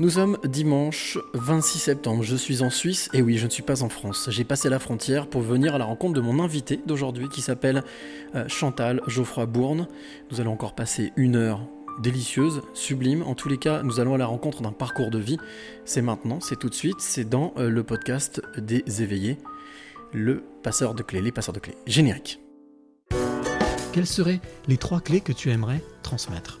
Nous sommes dimanche 26 septembre, je suis en Suisse et oui, je ne suis pas en France. J'ai passé la frontière pour venir à la rencontre de mon invité d'aujourd'hui qui s'appelle euh, Chantal Geoffroy Bourne. Nous allons encore passer une heure délicieuse, sublime. En tous les cas, nous allons à la rencontre d'un parcours de vie. C'est maintenant, c'est tout de suite, c'est dans euh, le podcast des éveillés, le passeur de clés, les passeurs de clés. Générique. Quelles seraient les trois clés que tu aimerais transmettre?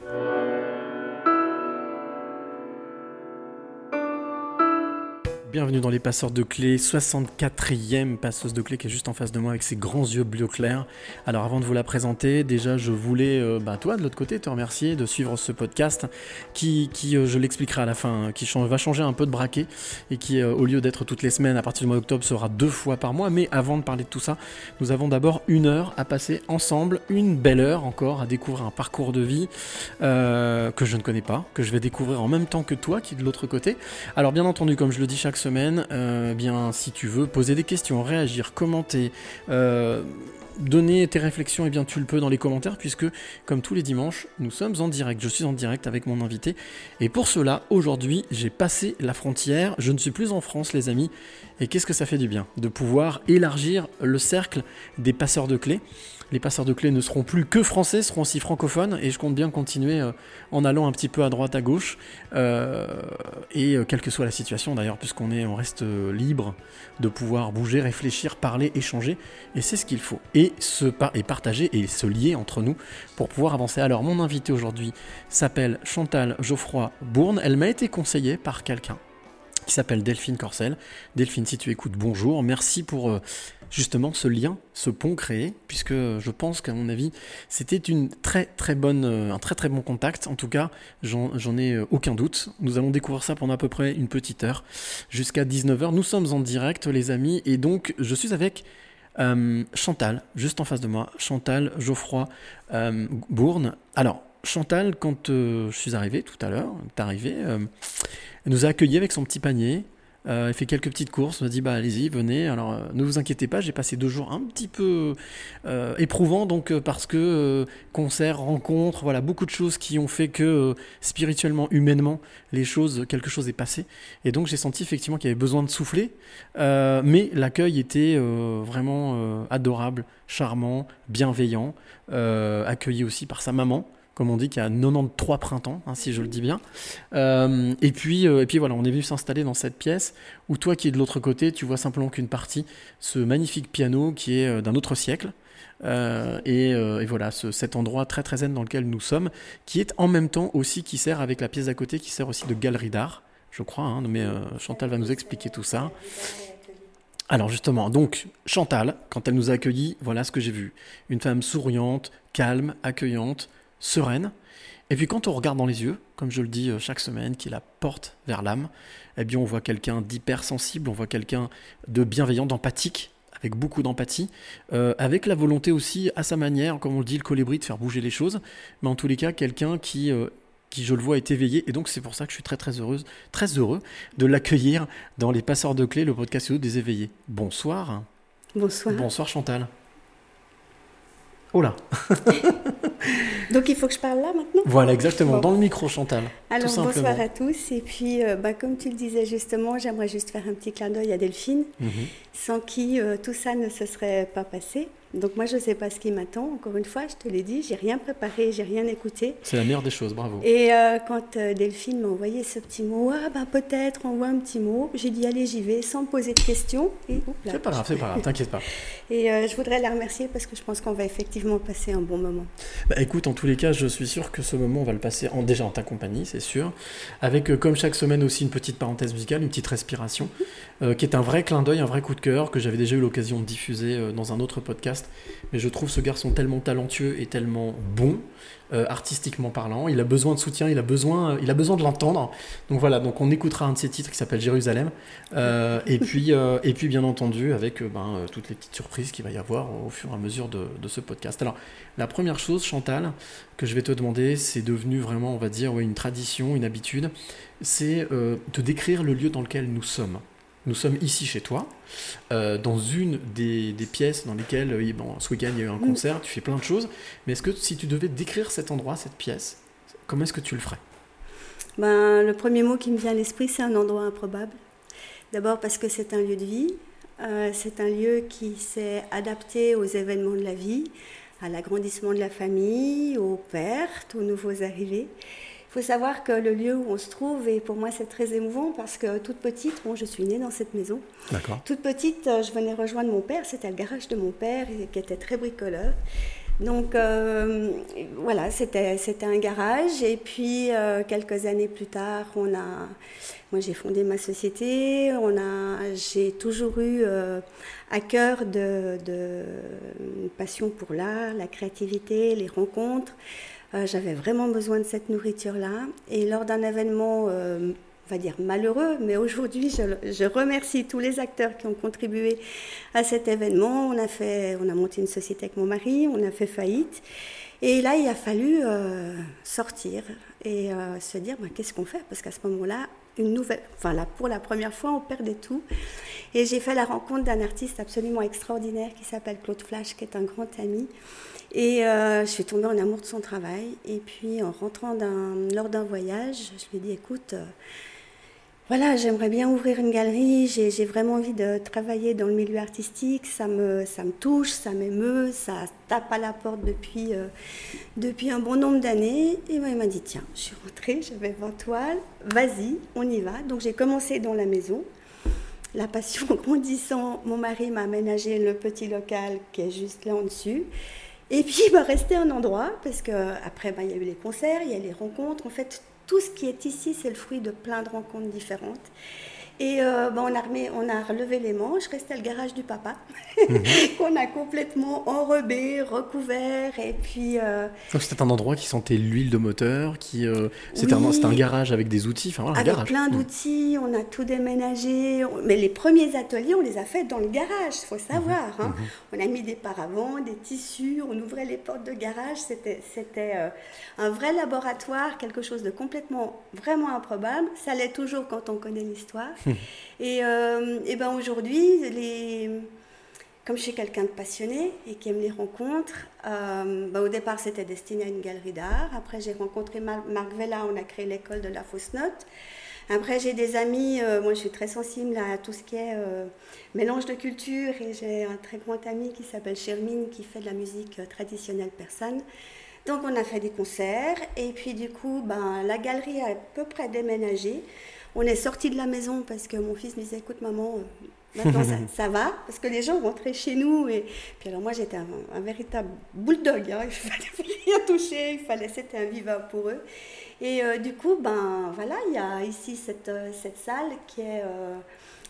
Bienvenue dans les passeurs de clés, 64e passeuse de clés qui est juste en face de moi avec ses grands yeux bleu clair. Alors avant de vous la présenter, déjà je voulais, euh, bah, toi de l'autre côté, te remercier de suivre ce podcast qui, qui euh, je l'expliquerai à la fin, hein, qui va changer un peu de braquet et qui euh, au lieu d'être toutes les semaines à partir du mois d'octobre sera deux fois par mois. Mais avant de parler de tout ça, nous avons d'abord une heure à passer ensemble, une belle heure encore à découvrir un parcours de vie que je ne connais pas, que je vais découvrir en même temps que toi qui est de l'autre côté. Alors bien entendu, comme je le dis chaque semaine, euh, bien si tu veux poser des questions, réagir, commenter, euh, donner tes réflexions, et eh bien tu le peux dans les commentaires puisque comme tous les dimanches, nous sommes en direct. Je suis en direct avec mon invité et pour cela, aujourd'hui, j'ai passé la frontière. Je ne suis plus en France, les amis. Et qu'est-ce que ça fait du bien de pouvoir élargir le cercle des passeurs de clés? Les passeurs de clés ne seront plus que français, seront aussi francophones, et je compte bien continuer euh, en allant un petit peu à droite, à gauche, euh, et euh, quelle que soit la situation d'ailleurs, puisqu'on est, on reste libre de pouvoir bouger, réfléchir, parler, échanger, et c'est ce qu'il faut, et se et partager et se lier entre nous pour pouvoir avancer. Alors mon invité aujourd'hui s'appelle Chantal Geoffroy Bourne, elle m'a été conseillée par quelqu'un qui s'appelle Delphine Corcel. Delphine, si tu écoutes, bonjour. Merci pour justement ce lien, ce pont créé, puisque je pense qu'à mon avis, c'était une très très bonne, euh, un très très bon contact. En tout cas, j'en ai euh, aucun doute. Nous allons découvrir ça pendant à peu près une petite heure, jusqu'à 19h. Nous sommes en direct, les amis, et donc je suis avec euh, Chantal, juste en face de moi, Chantal Geoffroy Bourne. Alors, Chantal, quand je suis arrivé tout à l'heure, est arrivé, elle nous a accueillis avec son petit panier. Euh, elle fait quelques petites courses, on m'a dit bah allez-y, venez. Alors euh, ne vous inquiétez pas, j'ai passé deux jours un petit peu euh, éprouvants donc parce que concert, rencontre, voilà beaucoup de choses qui ont fait que spirituellement, humainement, les choses, quelque chose est passé. Et donc j'ai senti effectivement qu'il y avait besoin de souffler, mais l'accueil était vraiment adorable, charmant, bienveillant, accueilli aussi par sa maman comme on dit, qui a 93 printemps, hein, si je le dis bien. Euh, et, puis, euh, et puis voilà, on est venu s'installer dans cette pièce où toi qui es de l'autre côté, tu vois simplement qu'une partie, ce magnifique piano qui est euh, d'un autre siècle. Et, voilà, cet endroit très très zen dans lequel nous sommes, qui est en même temps aussi, qui sert avec la pièce d'à côté, qui sert aussi de galerie d'art, je crois, hein, mais Chantal va nous expliquer tout ça. Alors justement, donc Chantal, quand elle nous a accueillis, voilà ce que j'ai vu. Une femme souriante, calme, accueillante, sereine. Et puis quand on regarde dans les yeux, comme je le dis euh, chaque semaine, qui est la porte vers l'âme, eh bien on voit quelqu'un d'hypersensible, on voit quelqu'un de bienveillant, d'empathique, avec beaucoup d'empathie, euh, avec la volonté aussi, à sa manière, comme on le dit, le colibri, de faire bouger les choses, mais en tous les cas, quelqu'un qui, euh, qui, je le vois, est éveillé, et donc c'est pour ça que je suis très très heureuse, très heureux de l'accueillir dans Les Passeurs de Clés, le podcast des éveillés. Bonsoir. Bonsoir. Bonsoir Chantal. Oh là Donc il faut que je parle là maintenant Voilà, exactement, dans le micro Chantal. Alors bonsoir à tous, et puis euh, bah, comme tu le disais justement, j'aimerais juste faire un petit clin d'œil à Delphine, mhm. sans qui euh, tout ça ne se serait pas passé. Donc moi, je ne sais pas ce qui m'attend. Encore une fois, je te l'ai dit, j'ai rien préparé, j'ai rien écouté. C'est la meilleure des choses, bravo. Et euh, quand euh, Delphine m'a envoyé ce petit mot, ah ben peut-être, envoie un petit mot, j'ai dit allez, j'y vais, sans me poser de questions. C'est pas grave, c'est pas grave, t'inquiète pas. Et euh, je voudrais la remercier parce que je pense qu'on va effectivement passer un bon moment. Bah, écoute, en tous les cas, je suis sûr que ce moment, on va le passer en, déjà en ta compagnie, c'est sûr. Avec, comme chaque semaine aussi, une petite parenthèse musicale, une petite respiration, euh, qui est un vrai clin d'œil, un vrai coup de cœur, que j'avais déjà eu l'occasion de diffuser dans un autre podcast. Mais je trouve ce garçon tellement talentueux et tellement bon, euh, artistiquement parlant. Il a besoin de soutien, il a besoin, il a besoin de l'entendre. Donc voilà, donc on écoutera un de ses titres qui s'appelle Jérusalem. Euh, et, puis, euh, et puis, bien entendu, avec ben, toutes les petites surprises qu'il va y avoir au fur et à mesure de, de ce podcast. Alors, la première chose, Chantal, que je vais te demander, c'est devenu vraiment, on va dire, ouais, une tradition, une habitude, c'est de décrire le lieu dans lequel nous sommes. Nous sommes ici chez toi, euh, dans une des, des pièces dans lesquelles, euh, bon, ce week-end il y a eu un concert, tu fais plein de choses, mais est-ce que si tu devais décrire cet endroit, cette pièce, comment est-ce que tu le ferais? Ben, le premier mot qui me vient à l'esprit, c'est un endroit improbable. D'abord parce que c'est un lieu de vie, euh, c'est un lieu qui s'est adapté aux événements de la vie, à l'agrandissement de la famille, aux pertes, aux nouveaux arrivés. Il faut savoir que le lieu où on se trouve, et pour moi c'est très émouvant parce que toute petite, bon, je suis née dans cette maison. D'accord. Toute petite, euh, je venais rejoindre mon père, c'était le garage de mon père qui était très bricoleur. Donc euh, voilà, c'était c'était un garage. Et puis euh, quelques années plus tard, on a, moi j'ai fondé ma société. On a, j'ai toujours eu euh, à cœur de, de une passion pour l'art, la créativité, les rencontres. Euh, J'avais vraiment besoin de cette nourriture-là. Et lors d'un événement, euh, on va dire malheureux, mais aujourd'hui, je, remercie tous les acteurs qui ont contribué à cet événement. On a, fait, on a monté une société avec mon mari, on a fait faillite. Et là, il a fallu euh, sortir et se dire bah, qu'est-ce qu'on fait? Parce qu'à ce moment-là, une nouvelle, enfin là, pour la première fois, on perdait tout. Et j'ai fait la rencontre d'un artiste absolument extraordinaire qui s'appelle Claude Flash, qui est un grand ami. Et euh, je suis tombée en amour de son travail. Et puis, en rentrant lors d'un voyage, je lui ai dit écoute, euh, voilà, j'aimerais bien ouvrir une galerie. J'ai j'ai vraiment envie de travailler dans le milieu artistique. Ça me, ça me touche, ça m'émeut, ça tape à la porte depuis, euh, depuis un bon nombre d'années. Et ben, il m'a dit tiens, je suis rentrée, j'avais 20 toiles, vas-y, on y va. Donc j'ai commencé dans la maison. La passion grandissant, mon mari m'a aménagé le petit local qui est juste là en dessus. Et puis, m'a resté un endroit, parce que après, ben, il y a eu les concerts, il y a les rencontres. En fait, tout ce qui est ici, c'est le fruit de plein de rencontres différentes. Et euh, ben, on, a remis- on a relevé les manches, restait le garage du papa, qu'on a complètement enrobé, recouvert. Et puis, euh, Donc c'était un endroit qui sentait l'huile de moteur, qui euh, c'était un, Oui. c'était un garage avec des outils, enfin voilà, avec garage. plein Mm. d'outils, on a tout déménagé. Mais les premiers ateliers, on les a faits dans le garage, il faut savoir. hein. On a mis des paravents, des tissus, on ouvrait les portes de garage. C'était c'était, un vrai laboratoire, quelque chose de complètement, vraiment improbable. Ça l'est toujours quand on connaît l'histoire. et euh, et ben aujourd'hui, comme je suis quelqu'un de passionné et qui aime les rencontres, euh, ben au départ c'était destiné à une galerie d'art. Après j'ai rencontré Mar- Marc Vella, on a créé l'école de la fausse note. Après j'ai des amis, euh, moi je suis très sensible à tout ce qui est mélange de culture et j'ai un très grand ami qui s'appelle Shermine qui fait de la musique traditionnelle persane. Donc on a fait des concerts et puis du coup ben, la galerie a à peu près déménagé. On est sorti de la maison parce que mon fils me disait écoute maman, euh, maintenant ça, ça va parce que les gens rentraient chez nous et puis alors moi j'étais un, un véritable bulldog, hein. il fallait rien toucher, il fallait c'était invivable pour eux. Et euh, du coup ben voilà il y a ici cette, euh, cette salle qui est euh,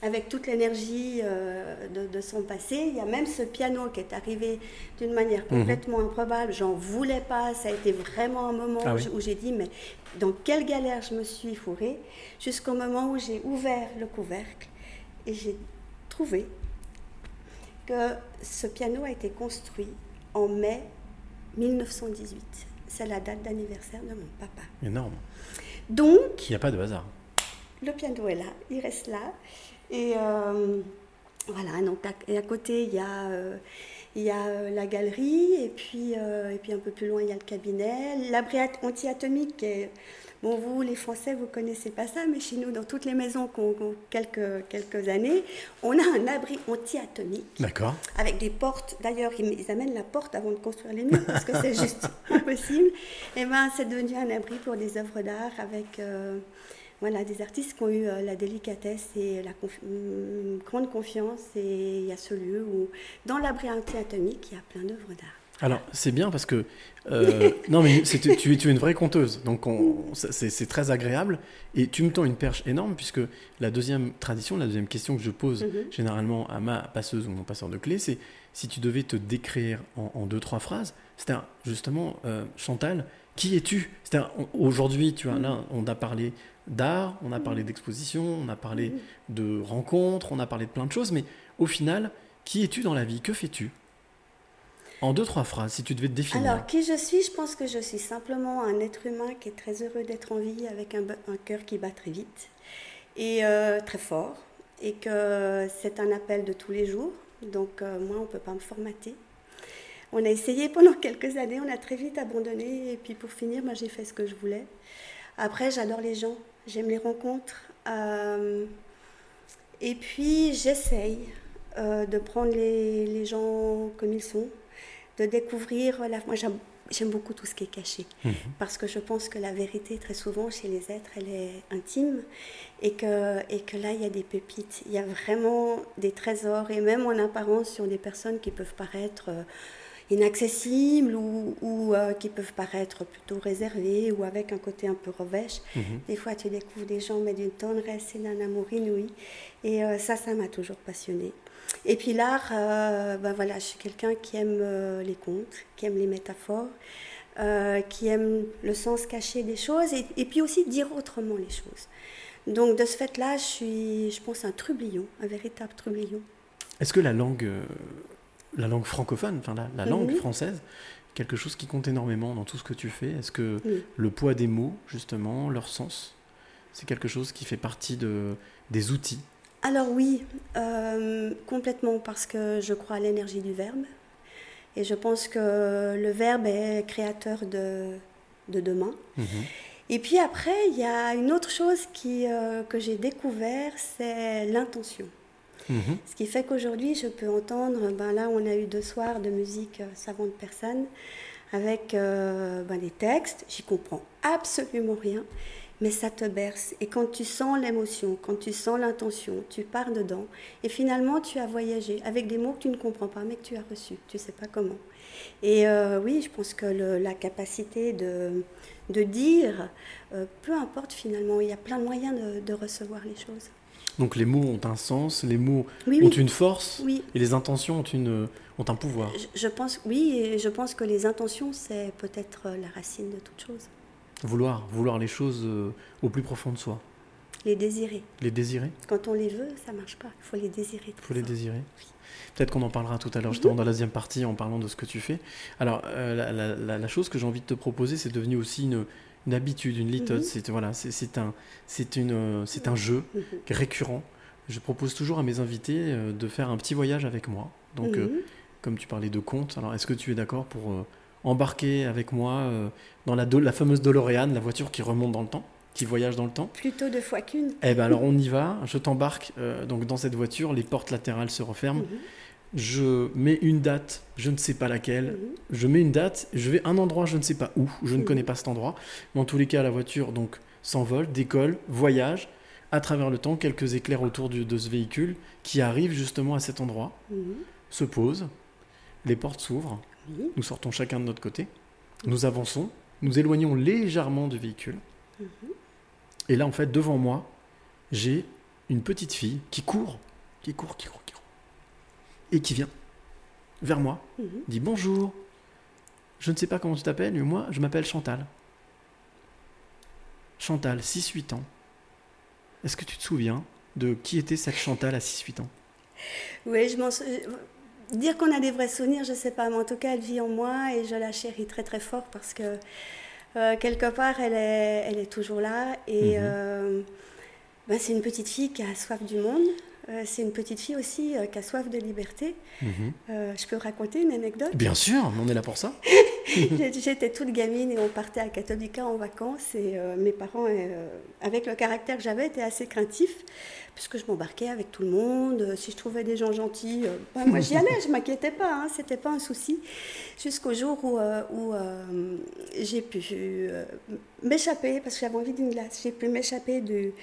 avec toute l'énergie euh, de, de son passé. Il y a même ce piano qui est arrivé d'une manière complètement improbable. J'en voulais pas. Ça a été vraiment un moment Ah oui. où j'ai dit, mais dans quelle galère je me suis fourrée, jusqu'au moment où j'ai ouvert le couvercle et j'ai trouvé que ce piano a été construit en mai 1918. C'est la date d'anniversaire de mon papa. Énorme. Donc, Il n'y a pas de hasard. le piano est là, il reste là. Et, euh, Voilà, donc à, et à côté, il y a, euh, il y a euh, la galerie, et puis, euh, et puis un peu plus loin, il y a le cabinet. L'abri at- anti-atomique, qui est- bon, vous, les Français, vous connaissez pas ça, mais chez nous, dans toutes les maisons qu'on qu'on- quelques, quelques années, on a un abri anti-atomique. D'accord. Avec des portes, d'ailleurs, ils, ils amènent la porte avant de construire les murs parce que c'est juste impossible. Et ben, c'est devenu un abri pour des œuvres d'art avec euh, voilà, des artistes qui ont eu euh, la délicatesse et la une grande confiance. Et il y a ce lieu où, dans l'abri anti-atomique, il y a plein d'œuvres d'art. Alors, c'est bien parce que. euh, non, mais tu, tu es une vraie conteuse. Donc, c'est très agréable. Et tu me tends une perche énorme, puisque la deuxième tradition, la deuxième question que je pose Mhm. généralement à ma passeuse ou mon passeur de clés, c'est si tu devais te décrire en, en deux, trois phrases, c'est-à-dire, justement, euh, Chantal, qui es-tu? C'est-à-dire, aujourd'hui, tu vois, là, on a parlé d'art, on a parlé d'exposition, on a parlé de rencontres, on a parlé de plein de choses, mais au final, qui es-tu dans la vie? Que fais-tu? En deux, trois phrases, si tu devais te définir. Alors, qui je suis? Je pense que je suis simplement un être humain qui est très heureux d'être en vie, avec un, un cœur qui bat très vite et euh, très fort, et que c'est un appel de tous les jours. Donc, euh, moi, on ne peut pas me formater. On a essayé pendant quelques années, on a très vite abandonné, et puis pour finir, moi, j'ai fait ce que je voulais. Après, j'adore les gens, j'aime les rencontres. euh, et puis, j'essaye euh, de prendre les, les gens comme ils sont, de découvrir. La... Moi, j'aime beaucoup tout ce qui est caché, parce que je pense que la vérité, très souvent, chez les êtres, elle est intime, et que, et que là, il y a des pépites. Il y a vraiment des trésors, et même en apparence, sur des personnes qui peuvent paraître euh, inaccessibles ou, ou, euh, qui peuvent paraître plutôt réservées ou avec un côté un peu revêche. Des fois, tu découvres des gens, mais d'une tendresse et d'un amour inouï. Et euh, ça, ça m'a toujours passionnée. Et puis l'art, euh, ben voilà, je suis quelqu'un qui aime les contes, qui aime les métaphores, qui aime le sens caché des choses et, et puis aussi dire autrement les choses. Donc de ce fait-là, je suis, je pense, un trublion, un véritable trublion. Est-ce que la langue, la langue francophone, enfin la, la langue Mhm. française, quelque chose qui compte énormément dans tout ce que tu fais Est-ce que Oui. le poids des mots, justement, leur sens, c'est quelque chose qui fait partie de, des outils? Alors oui, euh, complètement, parce que je crois à l'énergie du verbe. Et je pense que le verbe est créateur de, de demain. Mhm. Et puis après, il y a une autre chose qui, euh, que j'ai découvert, c'est l'intention. Mhm. Ce qui fait qu'aujourd'hui, je peux entendre, ben là, on a eu deux soirs de musique euh, savante personne avec euh, ben, des textes, j'y comprends absolument rien, mais ça te berce. Et quand tu sens l'émotion, quand tu sens l'intention, tu pars dedans, et finalement, tu as voyagé avec des mots que tu ne comprends pas, mais que tu as reçus, tu ne sais pas comment. Et euh, oui, je pense que la capacité de, de dire, peu importe finalement, il y a plein de moyens de recevoir les choses. Donc les mots ont un sens, les mots Oui, ont oui. une force, Oui. et les intentions ont, une, ont un pouvoir. Je, je pense, oui, et je pense que les intentions, c'est peut-être euh, la racine de toute chose. Vouloir, vouloir les choses euh, au plus profond de soi. Les désirer. Les désirer Quand on les veut, ça marche pas. Il faut les désirer. Il faut les désirer. Peut-être qu'on en parlera tout à l'heure, justement, dans la deuxième partie, en parlant de ce que tu fais. Alors, euh, la, la- la- la chose que j'ai envie de te proposer, c'est devenu aussi une, une habitude, une litote. Mhm. C'est voilà, c'est- un, c'est une, euh, c'est un jeu Mhm. récurrent. Je propose toujours à mes invités euh, de faire un petit voyage avec moi. Donc, euh, Mhm. comme tu parlais de contes, alors est-ce que tu es d'accord pour euh, embarquer avec moi euh, dans la, fameuse DeLorean, la voiture qui remonte dans le temps, qui voyage dans le temps? Plutôt deux fois qu'une. eh ben alors on y va, je t'embarque donc dans cette voiture, les portes latérales se referment, Mhm. Je mets une date, je ne sais pas laquelle, je mets une date, je vais à un endroit, je ne sais pas où, je ne connais pas cet endroit, mais en tous les cas la voiture donc s'envole, décolle, voyage. À travers le temps, quelques éclairs autour du- de ce véhicule qui arrive justement à cet endroit, se pose, les portes s'ouvrent, nous sortons chacun de notre côté, nous avançons, nous éloignons légèrement du véhicule. Mhm. Et là, en fait, devant moi, j'ai une petite fille qui court, qui court, qui court, et qui vient vers moi, Mhm. dit bonjour. Je ne sais pas comment tu t'appelles, mais moi, je m'appelle Chantal. Chantal, 6-8 ans. Est-ce que tu te souviens de qui était cette Chantal à 6-8 ans? Oui, je m'en Dire qu'on a des vrais souvenirs, je sais pas, mais en tout cas, elle vit en moi et je la chéris très très fort parce que euh, quelque part, elle est, elle est toujours là et Mhm. euh, ben, c'est une petite fille qui a soif du monde, c'est une petite fille aussi euh, qui a soif de liberté. Mhm. Euh, je peux raconter une anecdote Bien sûr, on est là pour ça. J'étais toute gamine et on partait à Catholica en vacances et euh, mes parents, euh, avec le caractère que j'avais, étaient assez craintifs puisque je m'embarquais avec tout le monde. Euh, Si je trouvais des gens gentils, euh, ben, moi j'y allais, je m'inquiétais pas, hein, c'était pas un souci. Jusqu'au jour où, euh, où, euh, j'ai pu m'échapper parce que j'avais envie d'une glace. J'ai pu m'échapper du,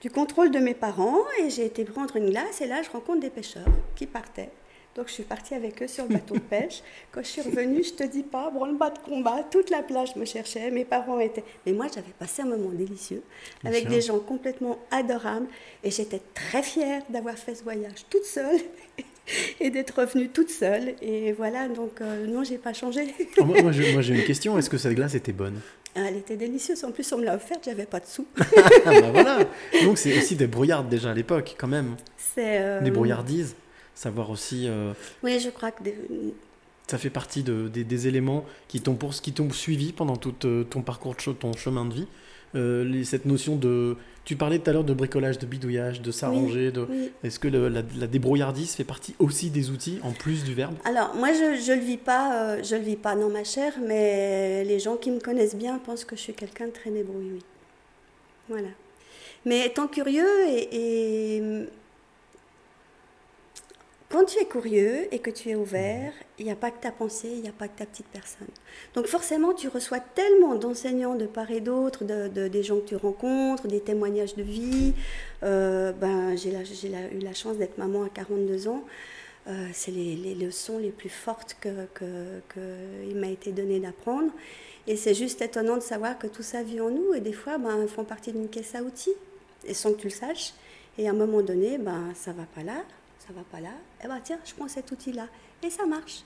du contrôle de mes parents et j'ai été prendre une glace et là je rencontre des pêcheurs qui partaient. Donc je suis partie avec eux sur le bateau de pêche. Quand je suis revenue, je te dis pas, branle-bas de combat, toute la plage me cherchait, mes parents étaient... Mais moi j'avais passé un moment délicieux Bien avec sûr. des gens complètement adorables et j'étais très fière d'avoir fait ce voyage toute seule et d'être revenue toute seule. Et voilà, donc euh, non, j'ai pas changé. Alors, moi, moi, j'ai une question. Est-ce que cette glace était bonne? Elle était délicieuse, en plus on me l'a offerte, j'avais pas de sous. Ah bah voilà. Donc c'est aussi des brouillardes déjà à l'époque, quand même. C'est, euh, Des brouillardises. Savoir aussi, euh, Oui, je crois que des- ça fait partie de- des, des éléments qui t'ont pour- qui t'ont suivi pendant tout euh, ton parcours, de ton chemin de vie. Euh, les- cette notion de, tu parlais tout à l'heure de bricolage, de bidouillage, de s'arranger. De... oui. Est-ce que le- la, la débrouillardise fait partie aussi des outils en plus du verbe? Alors, moi, je ne le vis pas, euh, je le vis pas dans ma chair, mais les gens qui me connaissent bien pensent que je suis quelqu'un de très débrouillé. oui. Voilà. Mais étant curieux et, et quand tu es curieux et que tu es ouvert, il n'y a pas que ta pensée, il n'y a pas que ta petite personne. Donc forcément, tu reçois tellement d'enseignants de part et d'autre, de, de- des gens que tu rencontres, des témoignages de vie. Euh, ben, j'ai eu la chance d'être maman à 42 ans. Euh, c'est les, les leçons les plus fortes que, que- m'a été donné d'apprendre. Et c'est juste étonnant de savoir que tout ça vit en nous et des fois, ben, font partie d'une caisse à outils et sans que tu le saches. Et à un moment donné, ben, ça va pas là, ça va pas là. Et ben tiens, je prends cet outil-là et ça marche.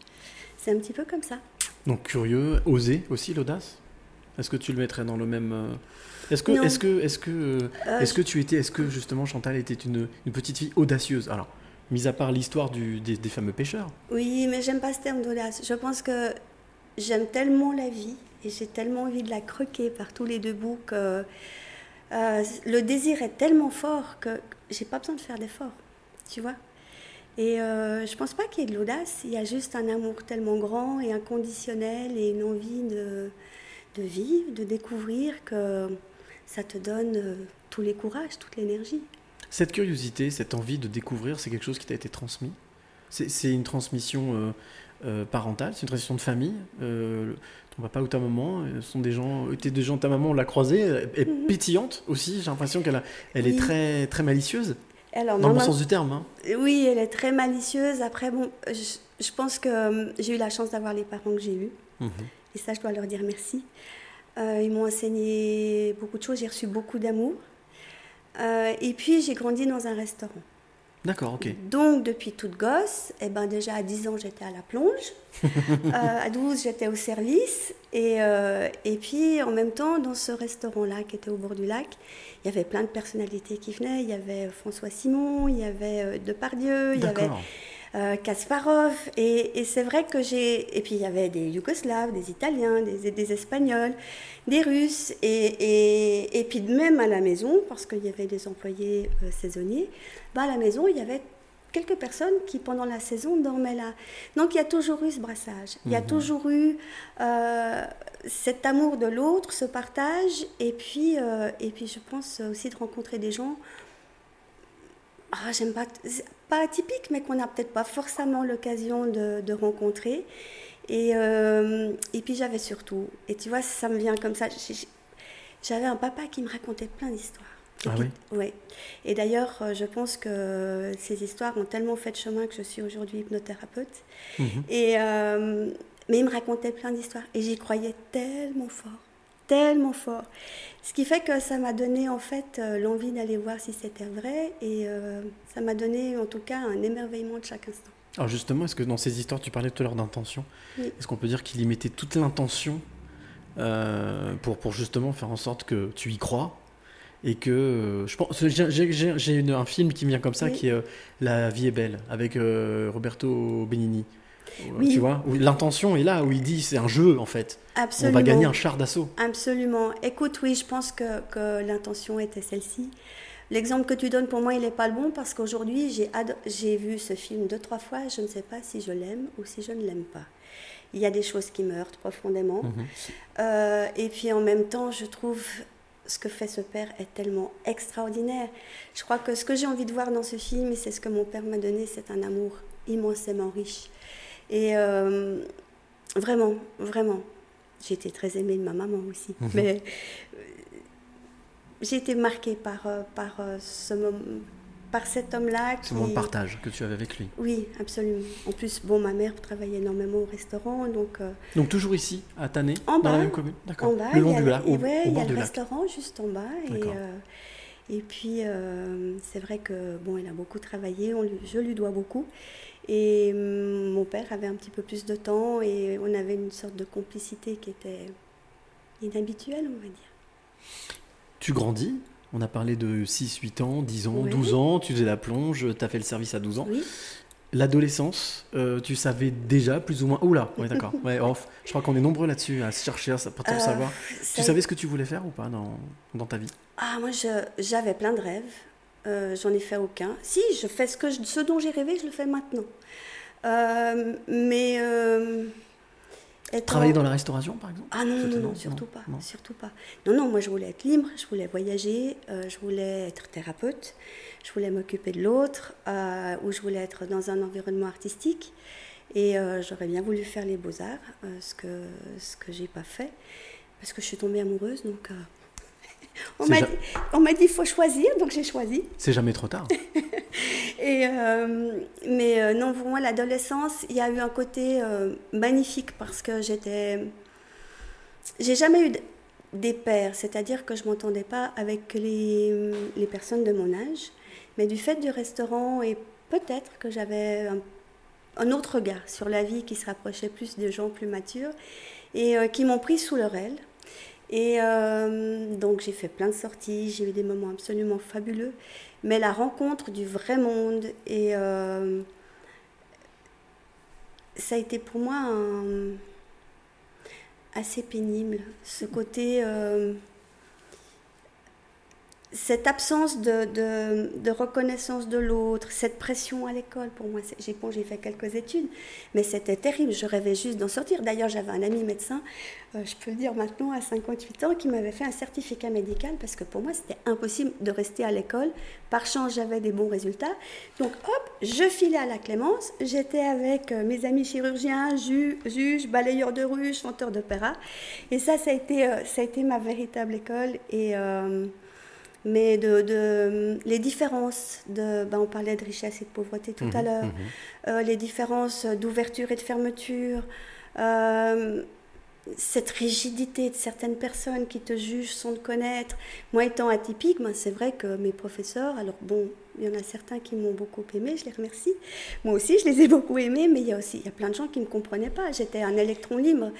C'est un petit peu comme ça. Donc curieux, oser aussi l'audace? Est-ce que tu le mettrais dans le même euh, Est-ce que, est-ce que, est-ce que, euh, Euh, est-ce que tu étais, est-ce que justement Chantal était une, une petite fille audacieuse? Alors, mis à part l'histoire du, des, des fameux pêcheurs. Oui, mais j'aime pas ce terme d'audace. Je pense que j'aime tellement la vie et j'ai tellement envie de la croquer par tous les deux bouts que euh, le désir est tellement fort que j'ai pas besoin de faire d'efforts, tu vois? Et euh, je pense pas qu'il y ait de l'audace, il y a juste un amour tellement grand et inconditionnel et une envie de, de vivre, de découvrir que ça te donne euh, tous les courages, toute l'énergie. Cette curiosité, cette envie de découvrir, c'est quelque chose qui t'a été transmis? C'est une transmission euh, euh, parentale, c'est une transmission de famille. Euh, ton papa ou ta maman sont des gens, étaient des gens. Ta maman, on l'a croisée, elle est Mhm. pétillante aussi. J'ai l'impression qu'elle elle est Oui. très très malicieuse, Alors, dans le bon sens du terme. hein. Oui, elle est très malicieuse. Après, bon, je, je pense que euh, j'ai eu la chance d'avoir les parents que j'ai eus. Mhm. Et ça, je dois leur dire merci. Euh, ils m'ont enseigné beaucoup de choses. J'ai reçu beaucoup d'amour. Euh, et puis, j'ai grandi dans un restaurant. D'accord, ok. Donc, depuis toute gosse, eh ben, déjà à 10 ans, j'étais à la plonge. Euh, à 12, j'étais au service. Et, euh, et puis, en même temps, dans ce restaurant-là, qui était au bord du lac, il y avait plein de personnalités qui venaient. Il y avait François Simon, il y avait euh, Depardieu, il y avait D'accord. Euh, Kasparov. Et, et c'est vrai que j'ai. Et puis il y avait des Yougoslaves, des Italiens, des, des Espagnols, des Russes. Et, et, et puis même à la maison, parce qu'il y avait des employés euh, saisonniers, bah, à la maison, il y avait quelques personnes qui, pendant la saison, dormaient là. Donc il y a toujours eu ce brassage. Il y a Mhm. toujours eu euh, cet amour de l'autre, ce partage. Et puis, et puis je pense aussi de rencontrer des gens ah, j'aime pas, pas atypique, mais qu'on n'a peut-être pas forcément l'occasion de, de rencontrer. Et, euh, et puis j'avais surtout, et tu vois, ça me vient comme ça, j'avais un papa qui me racontait plein d'histoires. Ah Et oui? ouais. Et d'ailleurs, euh, je pense que ces histoires ont tellement fait de chemin que je suis aujourd'hui hypnothérapeute. Mhm. Et, euh, mais il me racontait plein d'histoires et j'y croyais tellement fort, tellement fort. Ce qui fait que ça m'a donné en fait euh, l'envie d'aller voir si c'était vrai et euh, ça m'a donné en tout cas un émerveillement de chaque instant. Alors justement, est-ce que dans ces histoires, tu parlais tout à l'heure d'intention Oui. Est-ce qu'on peut dire qu'il y mettait toute l'intention euh, pour, pour justement faire en sorte que tu y crois et que je pense j'ai- un film qui me vient comme ça Oui. qui est euh, La vie est belle avec euh, Roberto Benigni. Euh, Oui. Tu vois où l'intention est là où il dit c'est un jeu en fait. Absolument. On va gagner un char d'assaut. Absolument. Écoute, oui, je pense que, que l'intention était celle-ci. l'exemple que tu donnes pour moi, il n'est pas le bon parce qu'aujourd'hui, j'ai, vu ce film deux, trois fois je ne sais pas si je l'aime ou si je ne l'aime pas. Il y a des choses qui me heurtent profondément. Mhm. Euh, et puis en même temps, je trouve ce que fait ce père est tellement extraordinaire. Je crois que ce que j'ai envie de voir dans ce film, et c'est ce que mon père m'a donné, c'est un amour immensément riche. Et euh, vraiment, vraiment, j'ai été très aimée de ma maman aussi. Mhm. Mais euh, j'ai été marquée par, euh, par, ce moment, par cet homme-là. Qui- mon partage que tu avais avec lui. Oui, absolument. En plus, bon, ma mère travaillait énormément au restaurant, donc euh, Donc toujours ici, à Tanné, En dans bas. la même commune D'accord. en bas, Le long il y a, du lac, au, et ouais, au il y a le restaurant juste en bas. Et, euh, et puis, euh, c'est vrai que bon, elle a beaucoup travaillé, on je lui dois beaucoup. Et hum, mon père avait un petit peu plus de temps et on avait une sorte de complicité qui était inhabituelle, on va dire. Tu grandis, on a parlé de 6, 8 ans, 10 ans, Ouais. 12 ans, tu faisais la plonge, tu as fait le service à 12 ans. Oui. L'adolescence, euh, tu savais déjà plus ou moins. Oula, ouais, d'accord. Ouais, off. Je crois qu'on est nombreux là-dessus à se chercher, à pour Euh, savoir. ça- Tu savais ce que tu voulais faire ou pas dans, dans ta vie? Ah, moi, j'avais plein de rêves. Euh, J'en ai fait aucun. Si, je fais ce, que je- ce dont j'ai rêvé, je le fais maintenant. Euh, mais. euh, étant- Travailler dans la restauration, par exemple Ah non, non, non, surtout non, pas, non. surtout pas. Non, non, moi je voulais être libre, je voulais voyager, je voulais être thérapeute, je voulais m'occuper de l'autre, ou je voulais être dans un environnement artistique. Et j'aurais bien voulu faire les beaux-arts, ce que, ce que j'ai pas fait, parce que je suis tombée amoureuse, donc... on m'a ja- dit, on m'a dit, il faut choisir, donc j'ai choisi. C'est jamais trop tard. Et, euh, mais euh, non, pour moi, l'adolescence, il y a eu un côté euh, magnifique parce que j'étais. J'ai jamais eu d- des pères, c'est-à-dire que je m'entendais pas avec les, les personnes de mon âge, mais du fait du restaurant et peut-être que j'avais un, un autre regard sur la vie qui se rapprochait plus des gens plus matures et qui m'ont pris sous leur aile. Et euh, donc j'ai fait plein de sorties, j'ai eu des moments absolument fabuleux. Mais la rencontre du vrai monde et euh, ça a été pour moi assez pénible. Ce côté, euh, cette absence de, de- reconnaissance de l'autre, cette pression à l'école, pour moi, j'ai fait quelques études, mais c'était terrible. Je rêvais juste d'en sortir. D'ailleurs, j'avais un ami médecin, euh, je peux le dire maintenant, à 58 ans, qui m'avait fait un certificat médical parce que pour moi, c'était impossible de rester à l'école. Par chance, j'avais des bons résultats. Donc, hop, je filais à la Clémence. J'étais avec euh, mes amis chirurgiens, ju- juges, balayeurs de rue, chanteurs d'opéra. Et ça, ça a été, euh, ça a été ma véritable école. Et. Mais de, de- les différences, de, ben, on parlait de richesse et de pauvreté tout à Mhm, l'heure, mhm. euh, les différences d'ouverture et de fermeture, euh, cette rigidité de certaines personnes qui te jugent sans te connaître. Moi, étant atypique, ben, c'est vrai que mes professeurs, alors bon, il y en a certains qui m'ont beaucoup aimé, je les remercie. Moi aussi, je les ai beaucoup aimés, mais il y a aussi il y a plein de gens qui ne me comprenaient pas. J'étais un électron libre.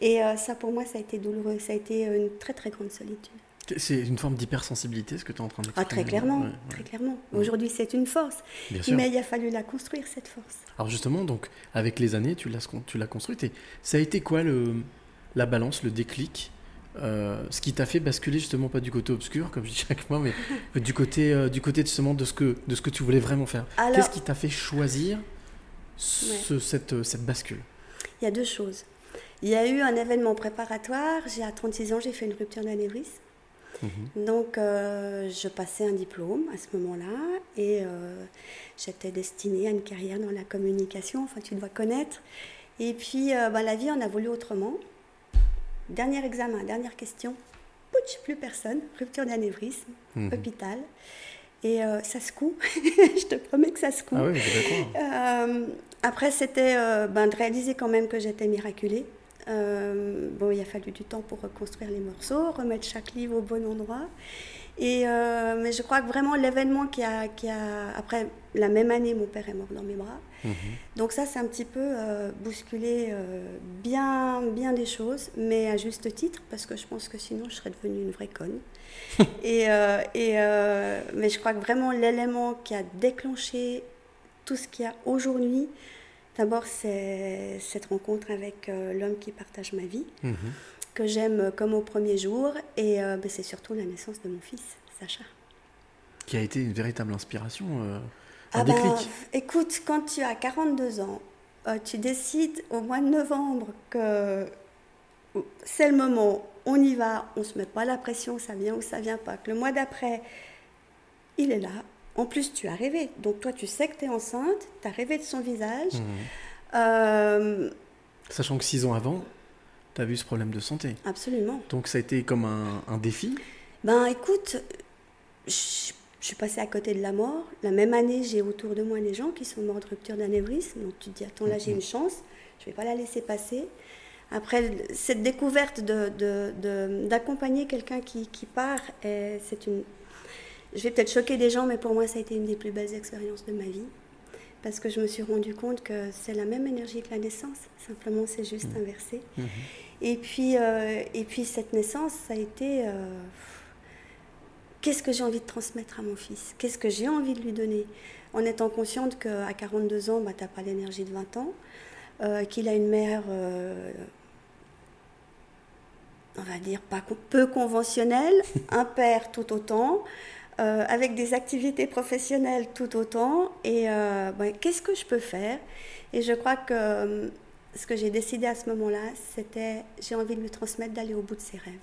Et euh, ça, pour moi, ça a été douloureux. Ça a été une très, très grande solitude. C'est une forme d'hypersensibilité, ce que tu es en train Ah, d'exprimer. très clairement, Ouais, ouais. très clairement. Ouais. Aujourd'hui, c'est une force. Bien sûr. Mais il a fallu la construire, cette force. Alors justement, donc, avec les années, tu l'as tu l'as construite. Et ça a été quoi le, la balance, le déclic euh, Ce qui t'a fait basculer justement pas du côté obscur, comme je dis chaque fois, mais du côté, euh, du côté justement de ce, que, de ce que tu voulais vraiment faire. Alors- Qu'est-ce qui t'a fait choisir ce- cette, euh, cette bascule? Il y a deux choses. Il y a eu un événement préparatoire. J'ai à 36 ans, j'ai fait une rupture d'anévrisme. Mhm. Donc, euh, je passais un diplôme à ce moment-là et euh, j'étais destinée à une carrière dans la communication. Enfin, tu dois connaître. Et puis, euh, ben, la vie en a voulu autrement. Dernier examen, dernière question. Pouch, plus personne. Rupture d'anévrisme, Mhm. hôpital. Et euh, ça se coud. je te promets que ça se coud. Ah oui, après, c'était ben, de réaliser quand même que j'étais miraculée. Euh, bon, il a fallu du temps pour reconstruire les morceaux, remettre chaque livre au bon endroit. Et, euh, mais je crois que vraiment l'événement qui a, qui a... Après, la même année, mon père est mort dans mes bras. Mhm. Donc ça, c'est un petit peu euh, bousculé euh, bien, bien des choses, mais à juste titre, parce que je pense que sinon, je serais devenue une vraie conne. et, et, mais je crois que vraiment l'élément qui a déclenché tout ce qu'il y a aujourd'hui, d'abord, c'est cette rencontre avec euh, l'homme qui partage ma vie, Mhm. que j'aime comme au premier jour, et euh, ben, c'est surtout la naissance de mon fils, Sacha. qui a été une véritable inspiration, euh, un Ah ben, déclic. écoute, quand tu as 42 ans, euh, tu décides au mois de novembre que c'est le moment, on y va, on se met pas la pression, ça vient ou ça vient pas. Que le mois d'après, il est là. En plus, tu as rêvé. Donc toi, tu sais que tu es enceinte, tu as rêvé de son visage. Mhm. Euh, Sachant que six ans avant, tu as vu ce problème de santé. absolument. Donc ça a été comme un, un défi. Ben écoute, je, je suis passée à côté de la mort. La même année, j'ai autour de moi des gens qui sont morts de rupture d'anévrisme. Donc tu te dis, attends, là j'ai une chance, je vais pas la laisser passer. Après, cette découverte de- de- de- d'accompagner quelqu'un qui, qui part, c'est une... Je vais peut-être choquer des gens, mais pour moi, ça a été une des plus belles expériences de ma vie. Parce que je me suis rendu compte que c'est la même énergie que la naissance. Simplement, c'est juste inversé. Et puis, euh, et puis cette naissance, ça a été euh, qu'est-ce que j'ai envie de transmettre à mon fils? Qu'est-ce que j'ai envie de lui donner? En étant consciente qu'à 42 ans, bah, tu n'as pas l'énergie de 20 ans, euh, qu'il a une mère, on va dire, pas peu conventionnelle, un père tout autant. Euh, avec des activités professionnelles tout autant. Et euh, qu'est-ce que je peux faire? Et je crois que euh, ce que j'ai décidé à ce moment-là, c'était j'ai envie de lui transmettre d'aller au bout de ses rêves.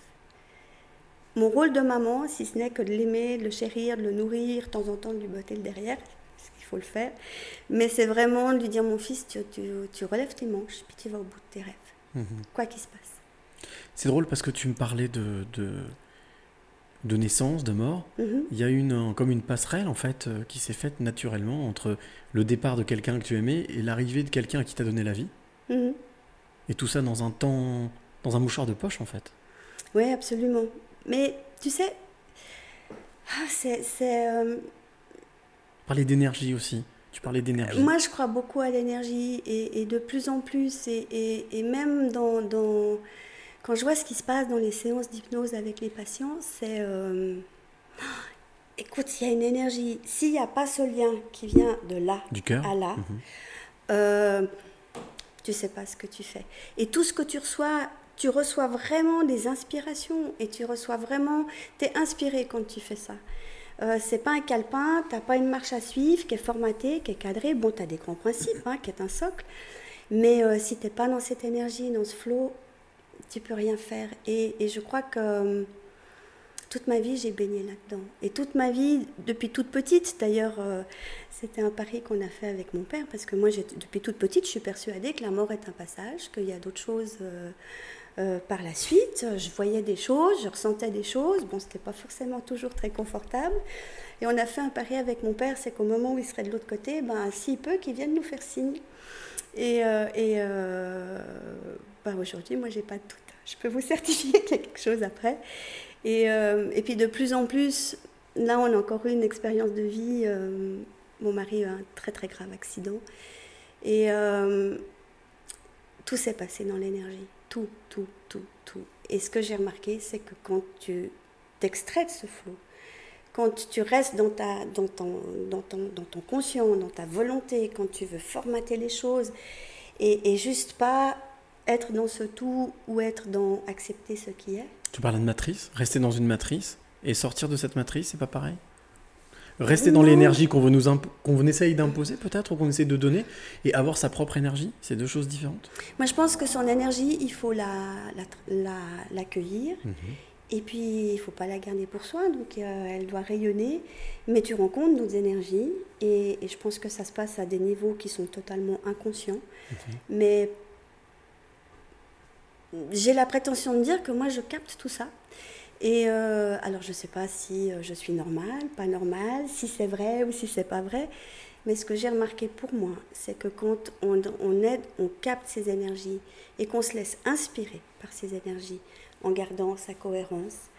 Mon rôle de maman, si ce n'est que de l'aimer, de le chérir, de le nourrir, de temps en temps de lui botter le derrière, parce qu'il faut le faire, mais c'est vraiment de lui dire mon fils, tu, tu, tu relèves tes manches, puis tu vas au bout de tes rêves, Mhm. quoi qu'il se passe. C'est drôle parce que tu me parlais de, de, de naissance, de mort. Mhm. Il y a une, comme une passerelle en fait euh, qui s'est faite naturellement entre le départ de quelqu'un que tu aimais et l'arrivée de quelqu'un qui t'a donné la vie. Mhm. Et tout ça dans un temps, dans un mouchoir de poche en fait. Oui, absolument. Mais tu sais, ah, c'est. euh, parlais d'énergie aussi. Tu parlais d'énergie. Moi, je crois beaucoup à l'énergie et, et de plus en plus, et, et- et même dans, dans- quand je vois ce qui se passe dans les séances d'hypnose avec les patients, c'est... euh, écoute, il y a une énergie. S'il n'y a pas ce lien qui vient de là Du cœur. à là, Mhm. euh, tu sais pas ce que tu fais. Et tout ce que tu reçois, tu reçois vraiment des inspirations et tu reçois vraiment, tu es inspiré quand tu fais ça. Euh, c'est pas un calepin, t'as pas une marche à suivre qui est formatée, qui est cadrée. Bon, tu as des grands principes, hein, qui est un socle. Mais euh, si t'es pas dans cette énergie, dans ce flow, tu peux rien faire. Et, et je crois que euh, toute ma vie, j'ai baigné là-dedans. Et toute ma vie, depuis toute petite, d'ailleurs, euh, c'était un pari qu'on a fait avec mon père, parce que moi, depuis toute petite, je suis persuadée que la mort est un passage, qu'il y a d'autres choses euh, par la suite. Je voyais des choses, je ressentais des choses. Bon, c'était pas forcément toujours très confortable. Et on a fait un pari avec mon père, c'est qu'au moment où il serait de l'autre côté, ben, s'il peut, qu'il vienne nous faire signe. Et, et ben, aujourd'hui, moi, j'ai pas de doute. Je peux vous certifier quelque chose après. Et, euh, et puis de plus en plus, là, on a encore eu une expérience de vie. euh, mon mari a eu un très très grave accident. Et euh, tout s'est passé dans l'énergie. Tout, tout, tout, tout. Et ce que j'ai remarqué, c'est que quand tu t'extrais de ce flot, quand tu restes dans, ta, dans, ton, dans, ton, dans ton conscient, dans ta volonté, quand tu veux formater les choses, et juste pas être dans ce tout ou être dans accepter ce qui est. Tu parlais de matrice. Rester dans une matrice et sortir de cette matrice, c'est pas pareil? Rester dans l'énergie qu'on veut nous qu'on essaye d'imposer peut-être ou qu'on essaie de donner et avoir sa propre énergie, c'est deux choses différentes? Moi, je pense que son énergie, il faut la, la- la- l'accueillir. Et puis, il faut pas la garder pour soi, donc euh, elle doit rayonner. Mais tu rencontres d'autres énergies, et, et je pense que ça se passe à des niveaux qui sont totalement inconscients. Mais j'ai la prétention de dire que moi, je capte tout ça. Et euh, alors, je ne sais pas si euh, je suis normale, pas normale, si c'est vrai ou si c'est pas vrai. Mais ce que j'ai remarqué pour moi, c'est que quand on, on aide, on capte ces énergies et qu'on se laisse inspirer par ces énergies en gardant sa cohérence,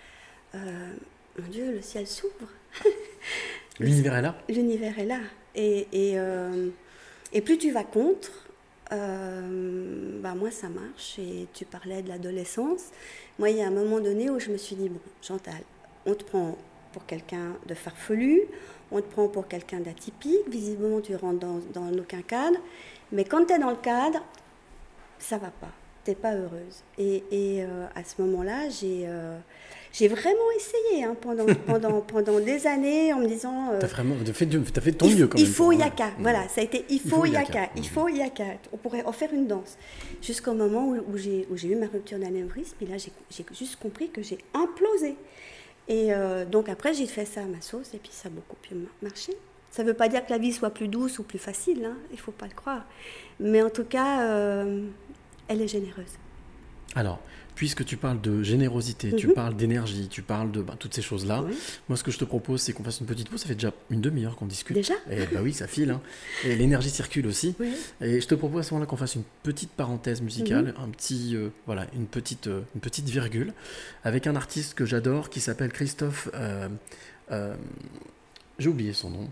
euh, mon Dieu, le ciel s'ouvre. L'univers est là. L'univers est là. Et, et, euh, et plus tu vas contre, euh, bah moi ça marche. Et tu parlais de l'adolescence. Moi, il y a un moment donné où je me suis dit, bon, Chantal, on te prend pour quelqu'un de farfelu, on te prend pour quelqu'un d'atypique, visiblement tu rentres dans, aucun cadre, mais quand tu es dans le cadre, ça va pas. T'es pas heureuse. Et, et, euh, à ce moment-là, j'ai euh, j'ai vraiment essayé hein, pendant, pendant, pendant des années en me disant. euh, T'as vraiment t'as fait, t'as fait de ton il, mieux quand il même. faut pour- yaka, voilà, ça a été il Il faut yaka, il Mm. faut yaka. On pourrait en faire une danse. Jusqu'au moment où, où j'ai eu ma rupture d'anévrisme, et là j'ai juste compris que j'ai implosé. Et euh, donc après j'ai fait ça à ma sauce et puis ça a beaucoup mieux marché. Ça ne veut pas dire que la vie soit plus douce ou plus facile, hein, il faut pas le croire. Mais en tout cas, euh, elle est généreuse. Alors, puisque tu parles de générosité, tu Mhm. parles d'énergie, tu parles de bah, toutes ces choses-là, Oui. moi ce que je te propose c'est qu'on fasse une petite pause, ça fait déjà une demi-heure qu'on discute. Déjà Et bah oui, ça file. hein. Et l'énergie circule aussi. Oui. Et je te propose à ce moment-là qu'on fasse une petite parenthèse musicale, Mhm. un petit, euh, voilà, une petite, euh, une petite virgule, avec un artiste que j'adore qui s'appelle Christophe. euh, J'ai oublié son nom.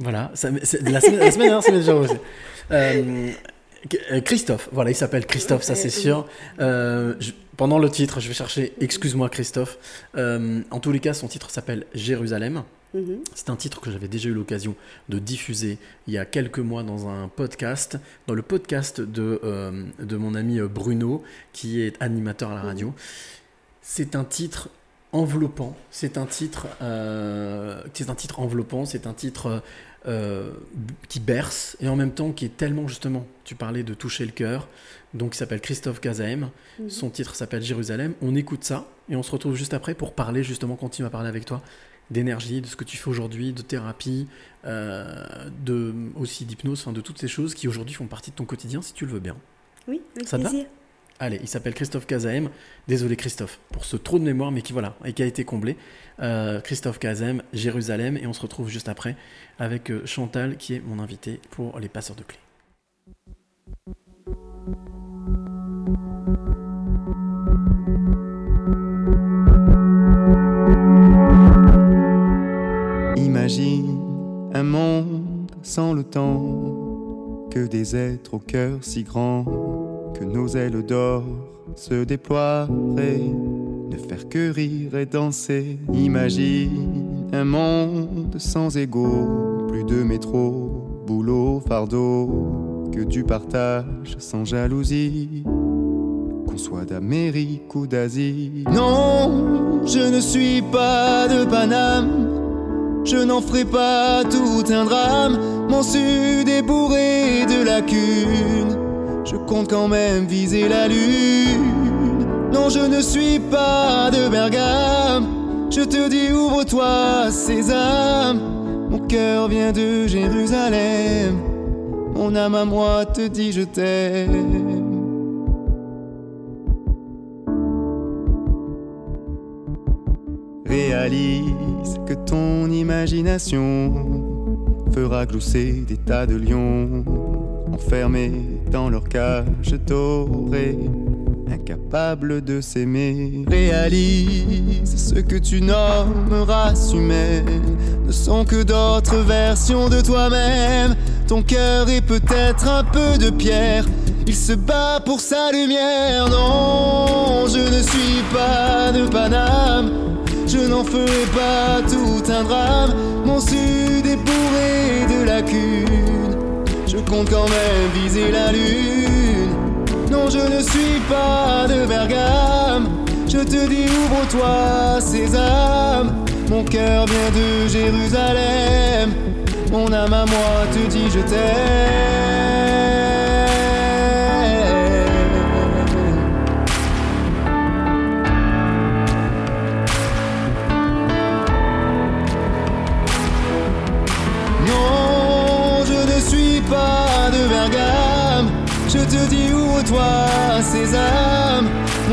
Voilà, ça, c'est- la semaine, la semaine dernière, ça m'est déjà aussi. Euh, Christophe, voilà, il s'appelle Christophe, ça c'est sûr. Euh, je- pendant le titre, je vais chercher Excuse-moi Christophe. Euh, en tous les cas, son titre s'appelle Jérusalem. Mhm. C'est un titre que j'avais déjà eu l'occasion de diffuser il y a quelques mois dans un podcast, dans le podcast de, euh, de mon ami Bruno, qui est animateur à la radio. C'est un titre enveloppant, c'est un titre, c'est un titre enveloppant, c'est un titre euh, qui berce et en même temps qui est tellement justement, tu parlais de toucher le cœur, donc il s'appelle Christophe Kazaem, Mhm. son titre s'appelle Jérusalem. On écoute ça et on se retrouve juste après pour parler justement, continuer à parler avec toi d'énergie, de ce que tu fais aujourd'hui, de thérapie, euh, de aussi d'hypnose, enfin de toutes ces choses qui aujourd'hui font partie de ton quotidien, si tu le veux bien. Oui, avec Ça plaisir. Allez, il s'appelle Christophe Kazaem. Désolé Christophe pour ce trou de mémoire, mais qui voilà et qui a été comblé. Euh, Christophe Kazaem, Jérusalem, et on se retrouve juste après avec euh, Chantal qui est mon invité pour les passeurs de clés. Imagine un monde sans le temps, que des êtres au cœur si grand, que nos ailes d'or se déploieraient, ne faire que rire et danser. Imagine un monde sans égaux, plus de métro, boulot, fardeau, que tu partages sans jalousie. Qu'on soit d'Amérique ou d'Asie. Non, je ne suis pas de Paname. Je n'en ferai pas tout un drame. Mon sud est bourré de lacunes. Je compte quand même viser la lune. Non, je ne suis pas de Bergame. Je te dis, ouvre-toi, Sésame. Mon cœur vient de Jérusalem. Mon âme à moi te dit, je t'aime. Réalise que ton imagination fera glousser des tas de lions enfermés dans leur cage dorée, incapables de s'aimer. Réalise ce que tu nommes race humaine ne sont que d'autres versions de toi-même. Ton cœur est peut-être un peu de pierre. Il se bat pour sa lumière. Non, je ne suis pas de Paname. Je n'en ferai pas tout un drame. Mon sud est bourré de lacunes. Compte quand même viser la lune. Non, je ne suis pas de Bergame. Je te dis, ouvre-toi, Sésame. Mon cœur vient de Jérusalem. Mon âme à moi te dit, je t'aime.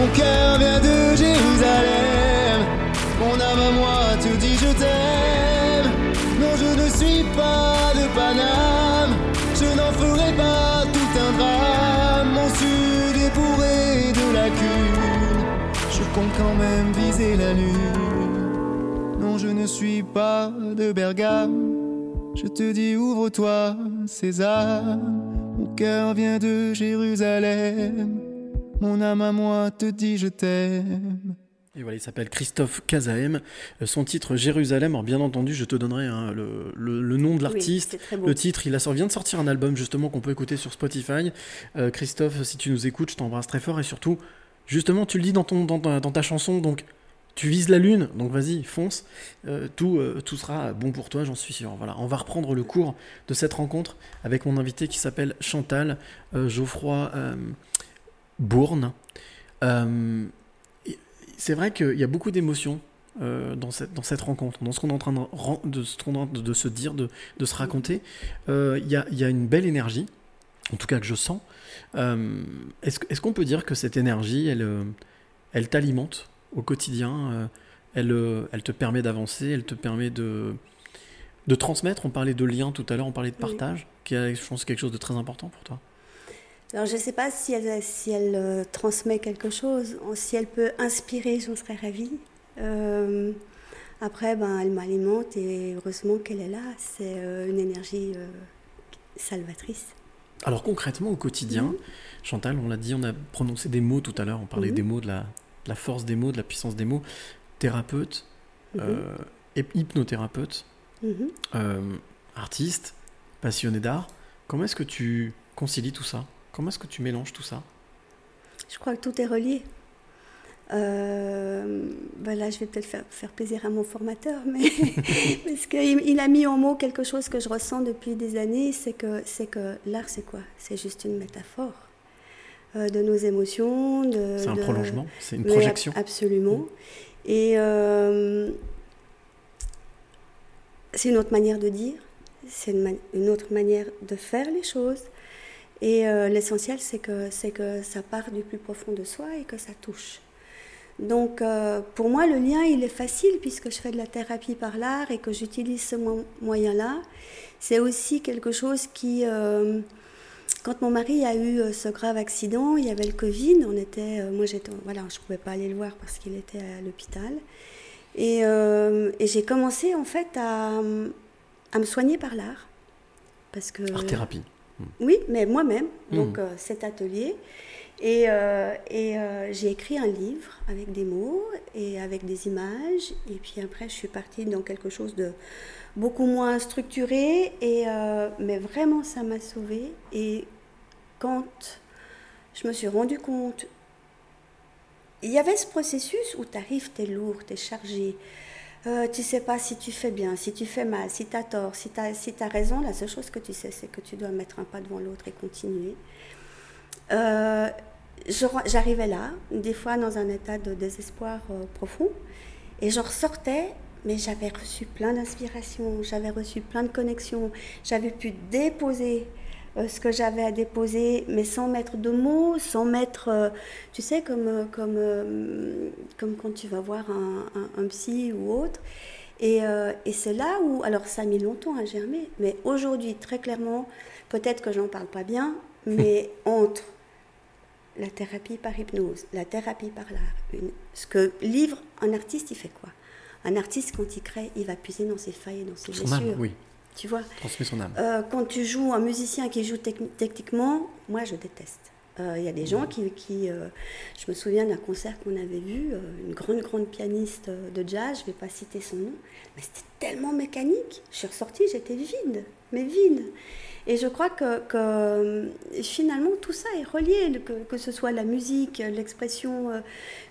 Mon cœur vient de Jérusalem. Mon âme à moi te dit je t'aime. Non, je ne suis pas de Paname. Je n'en ferai pas tout un drame. Mon sud est bourré de lacunes. Je compte quand même viser la lune. Non, je ne suis pas de Bergame. Je te dis ouvre-toi, César. Mon cœur vient de Jérusalem. Mon âme à moi te dit je t'aime. Et voilà, il s'appelle Christophe Kazaem. Euh, Son titre Jérusalem. Alors bien entendu, je te donnerai hein, le, le- le nom de l'artiste. le titre, il a sorti- vient de sortir un album justement qu'on peut écouter sur Spotify. Euh, Christophe, si tu nous écoutes, je t'embrasse très fort et surtout, justement, tu le dis dans, ton, dans, ta, dans ta chanson, donc tu vises la lune, donc vas-y, fonce. Euh, tout, euh, tout sera bon pour toi, j'en suis sûr. Voilà, on va reprendre le cours de cette rencontre avec mon invité qui s'appelle Chantal euh, Geoffroy euh, Bourne. Euh, c'est vrai qu'il y a beaucoup d'émotions euh, dans, cette, dans cette rencontre, dans ce qu'on est en train de, se dire, de, de se raconter. Euh, Il y, a, il y a une belle énergie, en tout cas que je sens. Euh, est-ce, qu'on peut dire que cette énergie, elle, elle t'alimente au quotidien elle, elle te permet d'avancer, elle te permet de, de transmettre? On parlait de lien tout à l'heure, on parlait de Oui. partage, qui est, je pense, quelque chose de très important pour toi. Alors je ne sais pas si elle, si elle euh, transmet quelque chose, si elle peut inspirer, j'en serais ravie. Euh, après, ben, elle m'alimente et heureusement qu'elle est là. C'est euh, une énergie salvatrice. Alors concrètement, au quotidien, Mhm. Chantal, on l'a dit, on a prononcé des mots tout à l'heure, on parlait Mhm. des mots, de la, de la force des mots, de la puissance des mots. Thérapeute, hyp- hypnothérapeute, Mhm. artiste, passionné d'art. Comment est-ce que tu concilies tout ça? Comment est-ce que tu mélanges tout ça? Je crois que tout est relié. Euh, ben là, je vais peut-être faire, faire plaisir à mon formateur, mais parce qu'il il a mis en mots quelque chose que je ressens depuis des années, c'est que, c'est que l'art, c'est quoi? C'est juste une métaphore euh, de nos émotions. de- C'est un de- prolongement, c'est une ab- projection. absolument. Et euh, c'est une autre manière de dire, c'est une autre manière de faire les choses. Et euh, l'essentiel, c'est que, c'est que ça part du plus profond de soi et que ça touche. Donc, euh, pour moi, le lien, il est facile puisque je fais de la thérapie par l'art et que j'utilise ce mo- moyen-là. C'est aussi quelque chose qui, euh, quand mon mari a eu ce grave accident, il y avait le Covid. On était, moi, j'étais, voilà, je pouvais pas aller le voir parce qu'il était à l'hôpital. Et, j'ai commencé en fait à, me soigner par l'art, parce que Art thérapie. Oui, mais moi-même, donc euh, cet atelier. Et, euh, et euh, j'ai écrit un livre avec des mots et avec des images. Et puis après, je suis partie dans quelque chose de beaucoup moins structuré. Et, euh, mais vraiment, ça m'a sauvée. Et quand je me suis rendu compte, il y avait ce processus où tu arrives, tu es lourd, tu es chargé. Euh, tu sais pas si tu fais bien, si tu fais mal, si tu as tort, si tu as, si raison. La seule chose que tu sais, c'est que tu dois mettre un pas devant l'autre et continuer. Euh, J'arrivais là, des fois dans un état de désespoir euh, profond, et je ressortais, mais j'avais reçu plein d'inspiration, j'avais reçu plein de connexions, j'avais pu déposer ce que j'avais à déposer, mais sans mettre de mots, sans mettre, euh, tu sais, comme, euh, comme, euh, comme quand tu vas voir un, un- un psy ou autre. Et, euh, et c'est là où, alors ça a mis longtemps à germer, mais aujourd'hui, très clairement, peut-être que j'en parle pas bien, mais entre la thérapie par hypnose, la thérapie par l'art, ce que livre un artiste, il fait quoi? Un artiste, quand il crée, il va puiser dans ses failles et dans ses blessures. oui. Tu vois Transmet son âme. euh, quand tu joues un musicien qui joue techni- techniquement, moi je déteste. Euh, Il y a des gens qui. qui, euh, je me souviens d'un concert qu'on avait vu, euh, une grande, grande pianiste euh, de jazz, je ne vais pas citer son nom, mais c'était tellement mécanique. Je suis ressortie, j'étais vide, mais vide. Et je crois que, que, euh, finalement tout ça est relié, que, que ce soit la musique, l'expression euh,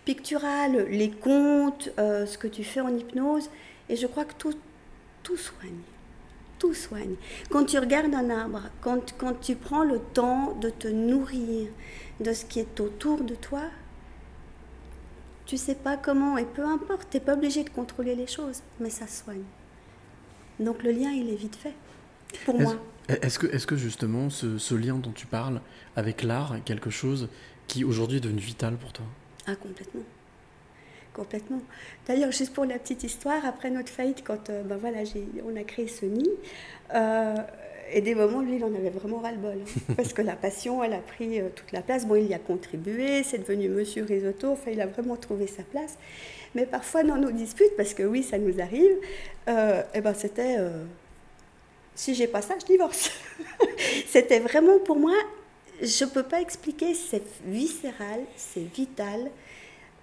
picturale, les contes, euh, ce que tu fais en hypnose. Et je crois que tout, tout soigne tout soigne. Quand tu regardes un arbre, quand, quand tu prends le temps de te nourrir de ce qui est autour de toi, tu sais pas comment, et peu importe, tu n'es pas obligé de contrôler les choses, mais ça soigne. Donc le lien, il est vite fait, pour Est-ce- moi. Est-ce que, est que justement ce, ce lien dont tu parles avec l'art est quelque chose qui aujourd'hui est devenu vital pour toi? Ah, complètement. Complètement. D'ailleurs, juste pour la petite histoire, après notre faillite, quand euh, ben voilà, on a créé ce nid, euh, et des moments, lui, il en avait vraiment ras-le-bol. hein, parce que la passion, elle a pris euh, toute la place. Bon, il y a contribué, c'est devenu Monsieur Risotto, enfin, il a vraiment trouvé sa place. Mais parfois, dans nos disputes, parce que oui, ça nous arrive, eh ben, c'était si j'ai pas ça, je divorce. c'était vraiment pour moi, je peux pas expliquer, c'est viscéral, c'est vital.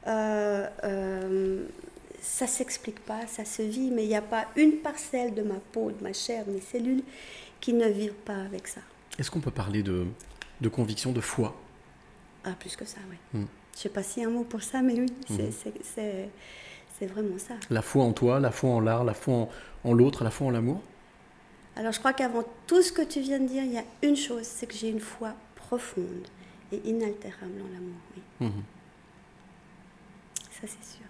Euh, euh, ça s'explique pas, ça se vit, mais il n'y a pas une parcelle de ma peau, de ma chair, de mes cellules qui ne vivent pas avec ça. Est-ce qu'on peut parler de, de conviction, de foi? Ah, plus que ça, oui. Mm. Je sais pas a un mot pour ça, mais oui, c'est- Mhm. c'est- vraiment ça. La foi en toi, la foi en l'art, la foi en, en l'autre, la foi en l'amour? Alors je crois qu'avant tout ce que tu viens de dire, il y a une chose, c'est que j'ai une foi profonde et inaltérable en l'amour. Oui, Mhm. Ça c'est sûr.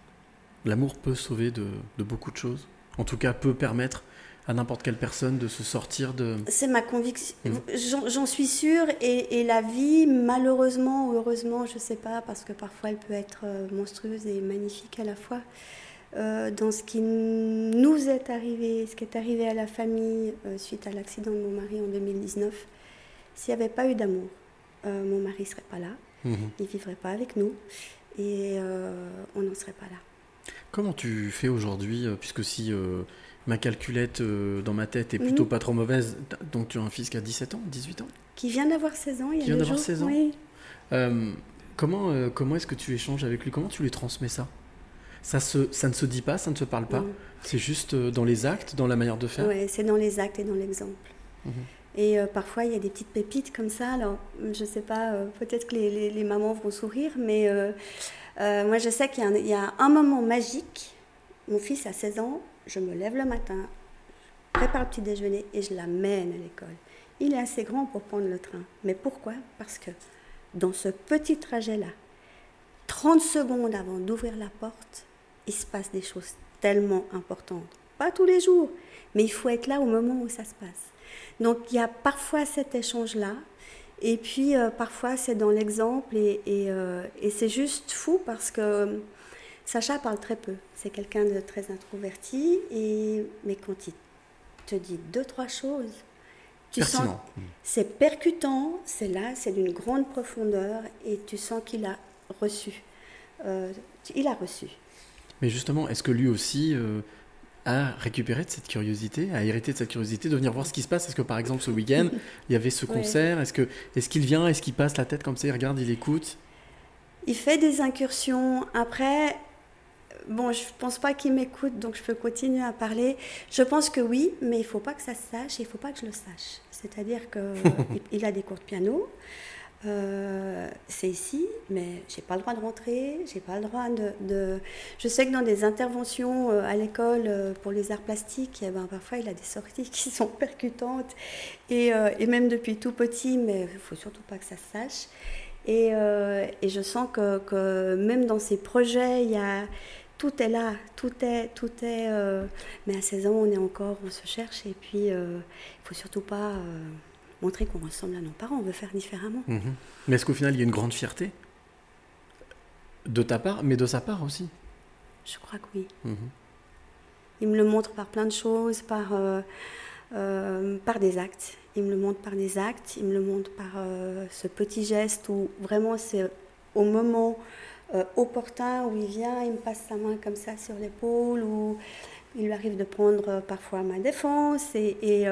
L'amour peut sauver de, de beaucoup de choses. En tout cas, peut permettre à n'importe quelle personne de se sortir de... C'est ma conviction. Mhm. J'en- suis sûre. Et, et la vie, malheureusement ou heureusement, je ne sais pas, parce que parfois elle peut être euh, monstrueuse et magnifique à la fois, euh, dans ce qui nous est arrivé, ce qui est arrivé à la famille euh, suite à l'accident de mon mari en 2019, s'il n'y avait pas eu d'amour, euh, mon mari ne serait pas là, Mhm. il ne vivrait pas avec nous et euh, on n'en serait pas là. Comment tu fais aujourd'hui, euh, puisque si euh, ma calculette euh, dans ma tête est plutôt Mhm. pas trop mauvaise, donc tu as un fils qui a 17 ans, 18 ans? Qui vient d'avoir 16 ans il y a Qui vient d'avoir jours. 16 ans Oui. Euh, comment comment est-ce que tu échanges avec lui? Comment tu lui transmets ça? Ça, se, ça ne se dit pas, ça ne se parle pas? C'est juste dans les actes, dans la manière de faire? Ouais, c'est dans les actes et dans l'exemple. Mhm. Et euh, parfois, il y a des petites pépites comme ça. Alors, je ne sais pas, euh, peut-être que les, mamans vont sourire, mais euh, moi, je sais qu'il y, a un- moment magique. Mon fils a 16 ans, je me lève le matin, prépare le petit déjeuner et je l'amène à l'école. Il est assez grand pour prendre le train. Mais pourquoi? Parce que dans ce petit trajet-là, 30 secondes avant d'ouvrir la porte, il se passe des choses tellement importantes. Pas tous les jours, mais il faut être là au moment où ça se passe. Donc il y a parfois cet échange-là, et puis euh, parfois c'est dans l'exemple, et, et, euh, et c'est juste fou parce que euh, Sacha parle très peu. C'est quelqu'un de très introverti, et, mais quand il te dit deux, trois choses, tu sens Pertinent. c'est percutant, c'est là, c'est d'une grande profondeur, et tu sens qu'il a reçu. Euh, il a reçu. Mais justement, est-ce que lui aussi euh, a récupéré de cette curiosité, a hérité de cette curiosité de venir voir ce qui se passe Est-ce que par exemple ce week-end, il y avait ce Ouais. concert? Est-ce que est-ce qu'il vient? Est-ce qu'il passe la tête comme ça Il regarde, il écoute? Il fait des incursions. Après, bon, je pense pas qu'il m'écoute, donc je peux continuer à parler. Je pense que oui, mais il faut pas que ça se sache et il faut pas que je le sache. C'est-à-dire que il- il a des cours de piano. Euh, c'est ici, mais j'ai pas le droit de rentrer, j'ai pas le droit de, Je sais que dans des interventions euh, à l'école euh, pour les arts plastiques, eh ben, parfois il a des sorties qui sont percutantes, et, et même depuis tout petit, mais il faut surtout pas que ça se sache. Et, et je sens que, que même dans ces projets, il y a, tout est là, tout est, tout est. mais à 16 ans, on est encore, on se cherche, et puis il faut surtout pas montrer qu'on ressemble à nos parents. On veut faire différemment. Mhm. Mais est-ce qu'au final, il y a une grande fierté de ta part, mais de sa part aussi? Je crois que oui. Mhm. Il me le montre par plein de choses, par, euh, euh, par des actes. Il me le montre par des actes, il me le montre par euh, ce petit geste où vraiment c'est au moment opportun où il vient, il me passe sa main comme ça sur l'épaule, où il lui arrive de prendre parfois ma défense et, et,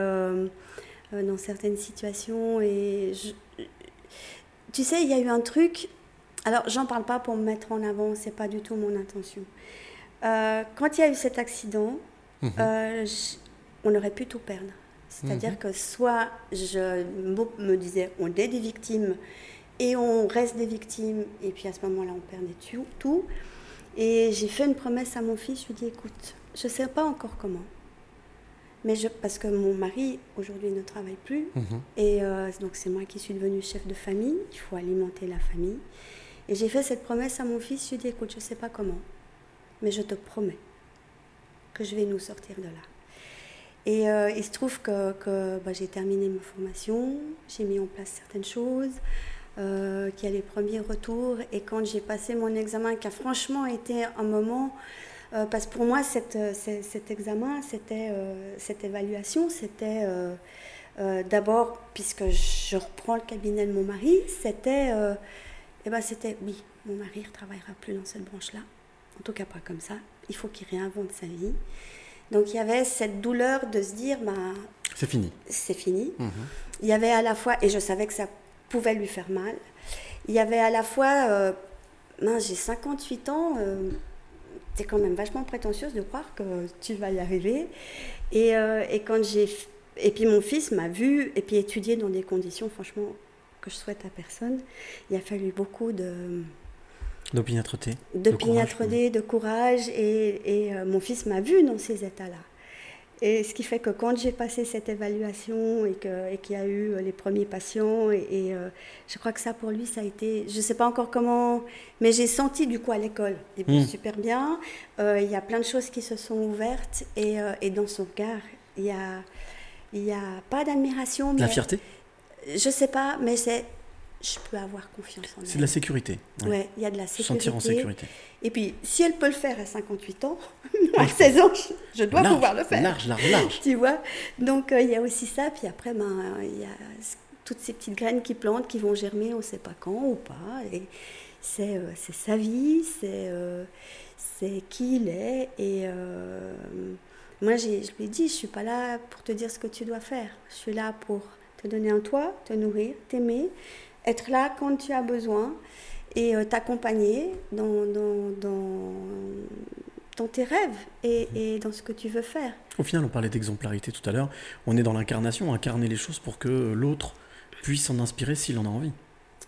dans certaines situations. Et je- tu sais, il y a eu un truc. Alors, j'en parle pas pour me mettre en avant, c'est pas du tout mon intention. Euh, quand il y a eu cet accident, Mhm. euh, on aurait pu tout perdre. C'est-à-dire Mhm. que soit je me- disais on est des victimes et on reste des victimes, et puis à ce moment-là on perdait tout. Et j'ai fait une promesse à mon fils, je lui ai dit écoute, je ne sais pas encore comment, mais je, parce que mon mari aujourd'hui ne travaille plus, Mhm. et euh, donc c'est moi qui suis devenue chef de famille, il faut alimenter la famille. Et j'ai fait cette promesse à mon fils, je lui ai dit écoute, je ne sais pas comment, mais je te promets que je vais nous sortir de là. Et euh, il se trouve que, que, bah, j'ai terminé ma formation, j'ai mis en place certaines choses, euh, qu'il y a les premiers retours. Et quand j'ai passé mon examen, qui a franchement été un moment, euh, parce que pour moi, cette, euh, cet examen, c'était, euh, cette évaluation, c'était euh, d'abord, puisque je reprends le cabinet de mon mari, c'était, eh ben, c'était oui, mon mari ne travaillera plus dans cette branche-là, en tout cas pas comme ça, il faut qu'il réinvente sa vie. Donc il y avait cette douleur de se dire, bah, C'est fini. c'est fini. Mhm. Il y avait à la fois, et je savais que ça pouvait lui faire mal, il y avait à la fois mince, j'ai 58 ans, t'es quand même vachement prétentieuse de croire que tu vas y arriver. Et, euh, et quand j'ai. Et puis mon fils m'a vu, et puis étudié dans des conditions, franchement, que je souhaite à personne. Il a fallu beaucoup de D'opiniâtreté. de courage, pignatreté, de courage, et, et, euh, mon fils m'a vu dans ces états-là. Et ce qui fait que quand j'ai passé cette évaluation et que- et qu'il y a eu euh, les premiers patients, et, et, euh, je crois que ça pour lui, ça a été, je ne sais pas encore comment, mais j'ai senti du coup à l'école, il est Mm. super bien, Euh, il y a plein de choses qui se sont ouvertes, et, euh, et dans son regard, il y a, y a pas d'admiration, La fierté? je sais pas, mais c'est, je peux avoir confiance en elle. C'est de la sécurité. Ouais, il y a de la sécurité. sentir en sécurité. Et puis, si elle peut le faire à 58 ans, à 16 ans, je, je dois Large, pouvoir le faire. large, large, large. Tu vois? Donc, euh, il y a aussi ça. Puis après, ben, euh, il y a toutes ces petites graines qui plantent, qui vont germer, on ne sait pas quand ou pas. Et c'est euh, sa vie, c'est euh, c'est qui il est. Et euh, moi, je lui ai dit, je ne suis pas là pour te dire ce que tu dois faire. Je suis là pour te donner un toit, te nourrir, t'aimer, être là quand tu as besoin et euh, t'accompagner dans, dans, dans, dans tes rêves et, et dans ce que tu veux faire. Au final, on parlait d'exemplarité tout à l'heure. On est dans l'incarnation, incarner les choses pour que l'autre puisse s'en inspirer s'il en a envie.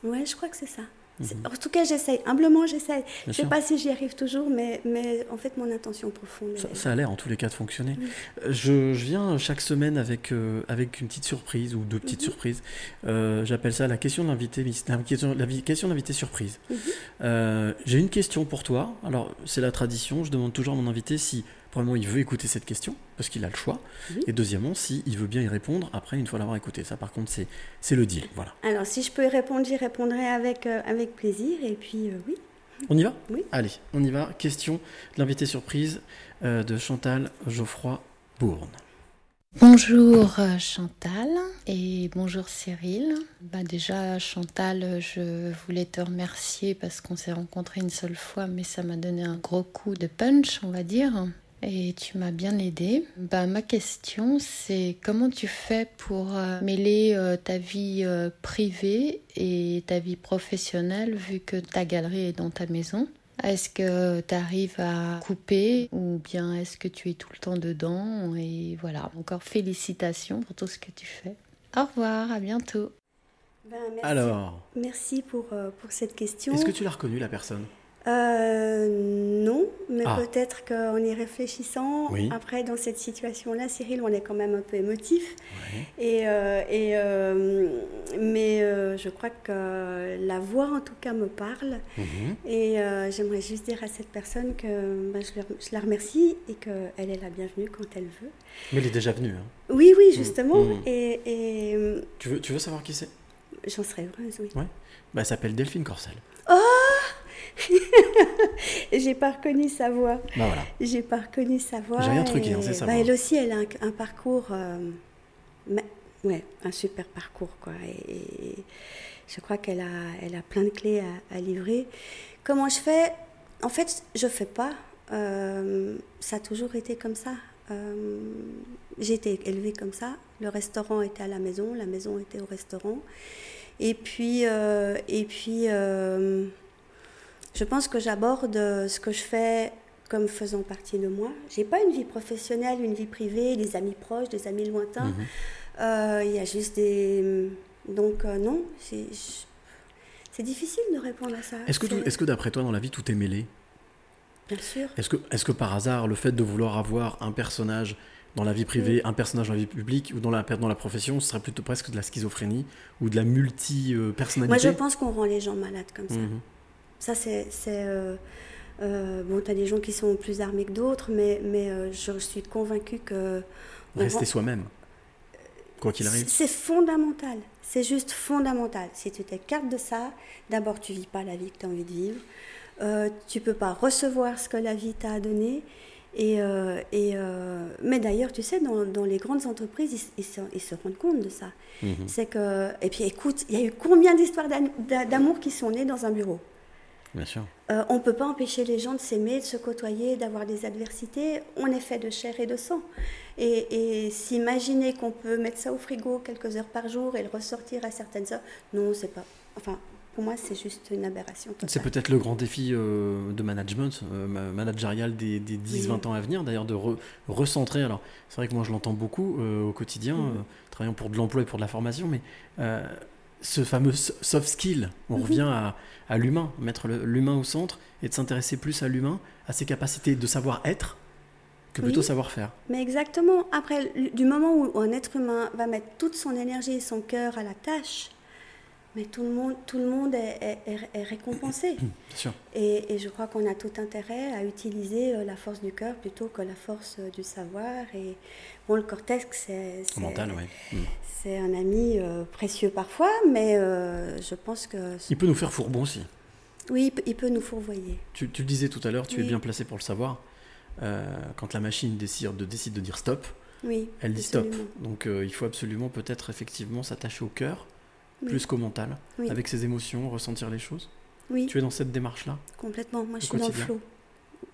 Ouais, je crois que c'est ça. Mhm. En tout cas, j'essaye. Humblement, j'essaye. Je ne sais sûr. pas si j'y arrive toujours, mais, mais en fait, mon intention profonde. Ça, ça a l'air en tous les cas de fonctionner. Oui. Euh, Je, je viens chaque semaine avec, euh, avec une petite surprise ou deux petites Mhm. surprises. Euh, J'appelle ça la question de l'invité, la question, la question d'invité surprise. Mhm. Euh, J'ai une question pour toi. Alors, c'est la tradition. Je demande toujours à mon invité si, premièrement, il veut écouter cette question, parce qu'il a le choix. Et deuxièmement, si il veut bien y répondre après, une fois l'avoir écouté. Ça, par contre, c'est c'est le deal. Voilà. Alors, si je peux y répondre, j'y répondrai avec, euh, avec plaisir. Et puis, euh, oui. On y va? Oui. Allez, on y va. Question de l'invité surprise euh, de Chantal Geoffroy Bourne. Bonjour Chantal et bonjour Cyril. Bah déjà Chantal, je voulais te remercier parce qu'on s'est rencontrés une seule fois, mais ça m'a donné un gros coup de punch, on va dire. Et tu m'as bien aidé. Bah, ma question, c'est comment tu fais pour euh, mêler euh, ta vie euh, privée et ta vie professionnelle vu que ta galerie est dans ta maison? Est-ce que tu arrives à couper ou bien est-ce que tu es tout le temps dedans? Et voilà, encore félicitations pour tout ce que tu fais. Au revoir, à bientôt. Ben, merci. Alors, Merci pour, euh, pour cette question. est-ce que tu l'as reconnu, la personne? Euh, non, mais Ah. peut-être qu'en y réfléchissant, Oui. après dans cette situation-là, Cyril, on est quand même un peu émotif. Et, euh, et, euh, mais je crois que la voix, en tout cas, me parle. Mhm. Et j'aimerais juste dire à cette personne que ben, je, la remercie et qu'elle est la bienvenue quand elle veut. Mais elle est déjà venue. hein. Oui, oui, justement. Mhm. Et, et, Tu, veux, tu veux savoir qui c'est? j'en serais heureuse, oui. Ouais. Bah, elle s'appelle Delphine Corcel. Oh J'ai pas reconnu sa voix. Bah voilà. J'ai pas reconnu sa voix. J'ai rien truqué, hein, c'est bah, voix. Elle aussi, elle a un, un parcours, euh, mais- ouais, un super parcours, quoi. Et, et je crois qu'elle a, elle a plein de clés à, à livrer. Comment je fais? En fait, je fais pas. Euh, ça a toujours été comme ça. Euh, j'ai été élevée comme ça. Le restaurant était à la maison, la maison était au restaurant. Et puis, euh, et puis je pense que j'aborde ce que je fais comme faisant partie de moi. J'ai pas une vie professionnelle, une vie privée, des amis proches, des amis lointains. Mhm. Euh, Il y a juste des. Donc, euh, non, c'est difficile de répondre à ça. Est-ce que, d'après toi, dans la vie, tout est mêlé? Bien sûr. Est-ce que, est que par hasard, le fait de vouloir avoir un personnage dans la vie privée, un personnage dans la vie publique ou dans la, dans la profession, ce serait plutôt presque de la schizophrénie ou de la multi-personnalité Moi, je pense qu'on rend les gens malades comme ça. Mhm. Ça, c'est. euh, euh, bon, tu as des gens qui sont plus armés que d'autres, mais, mais euh, je suis convaincue que. Rester soi-même, quoi qu'il arrive. C'est fondamental. C'est juste fondamental. Si tu t'écartes de ça, d'abord, tu vis pas la vie que tu as envie de vivre. Euh, tu peux pas recevoir ce que la vie t'a donné. Et, et, mais d'ailleurs, tu sais, dans, dans les grandes entreprises, ils, ils se, ils se rendent compte de ça. Mhm. C'est que. Et puis, écoute, il y a eu combien d'histoires d'am- d'a- d'amour qui sont nées dans un bureau? Bien sûr. euh, on ne peut pas empêcher les gens de s'aimer, de se côtoyer, d'avoir des adversités. On est fait de chair et de sang. Et, et s'imaginer qu'on peut mettre ça au frigo quelques heures par jour et le ressortir à certaines heures, non, c'est pas. Enfin, pour moi, c'est juste une aberration. C'est peut-être le grand défi euh, de management, euh, ma- managérial des, des 10-20 ans à venir, d'ailleurs, de re- recentrer. Alors, c'est vrai que moi, je l'entends beaucoup euh, au quotidien, euh, travaillant pour de l'emploi et pour de la formation, mais ce fameux so- soft skill, on Mhm. revient à, à l'humain, mettre l'humain au centre et de s'intéresser plus à l'humain, à ses capacités de savoir-être que plutôt Oui. savoir-faire. Mais exactement, après, du moment où un être humain va mettre toute son énergie et son cœur à la tâche, mais tout le monde, tout le monde est, est- est- est récompensé. Sûr. Et, et je crois qu'on a tout intérêt à utiliser euh, la force du cœur plutôt que la force euh, du savoir. Et bon, le cortex, c'est. Mm. un ami euh, précieux parfois, mais je pense que Il peut nous faire fourbon aussi. oui, il peut, nous fourvoyer. Tu, tu le disais tout à l'heure, tu es bien placé pour le savoir. Euh, quand la machine décide de, décide de dire stop, Oui, elle dit stop. Donc euh, il faut absolument peut-être effectivement s'attacher au cœur Oui. plus qu'au mental, Oui. avec ses émotions, ressentir les choses. Oui, Tu es dans cette démarche-là complètement. Moi, je suis dans le flow.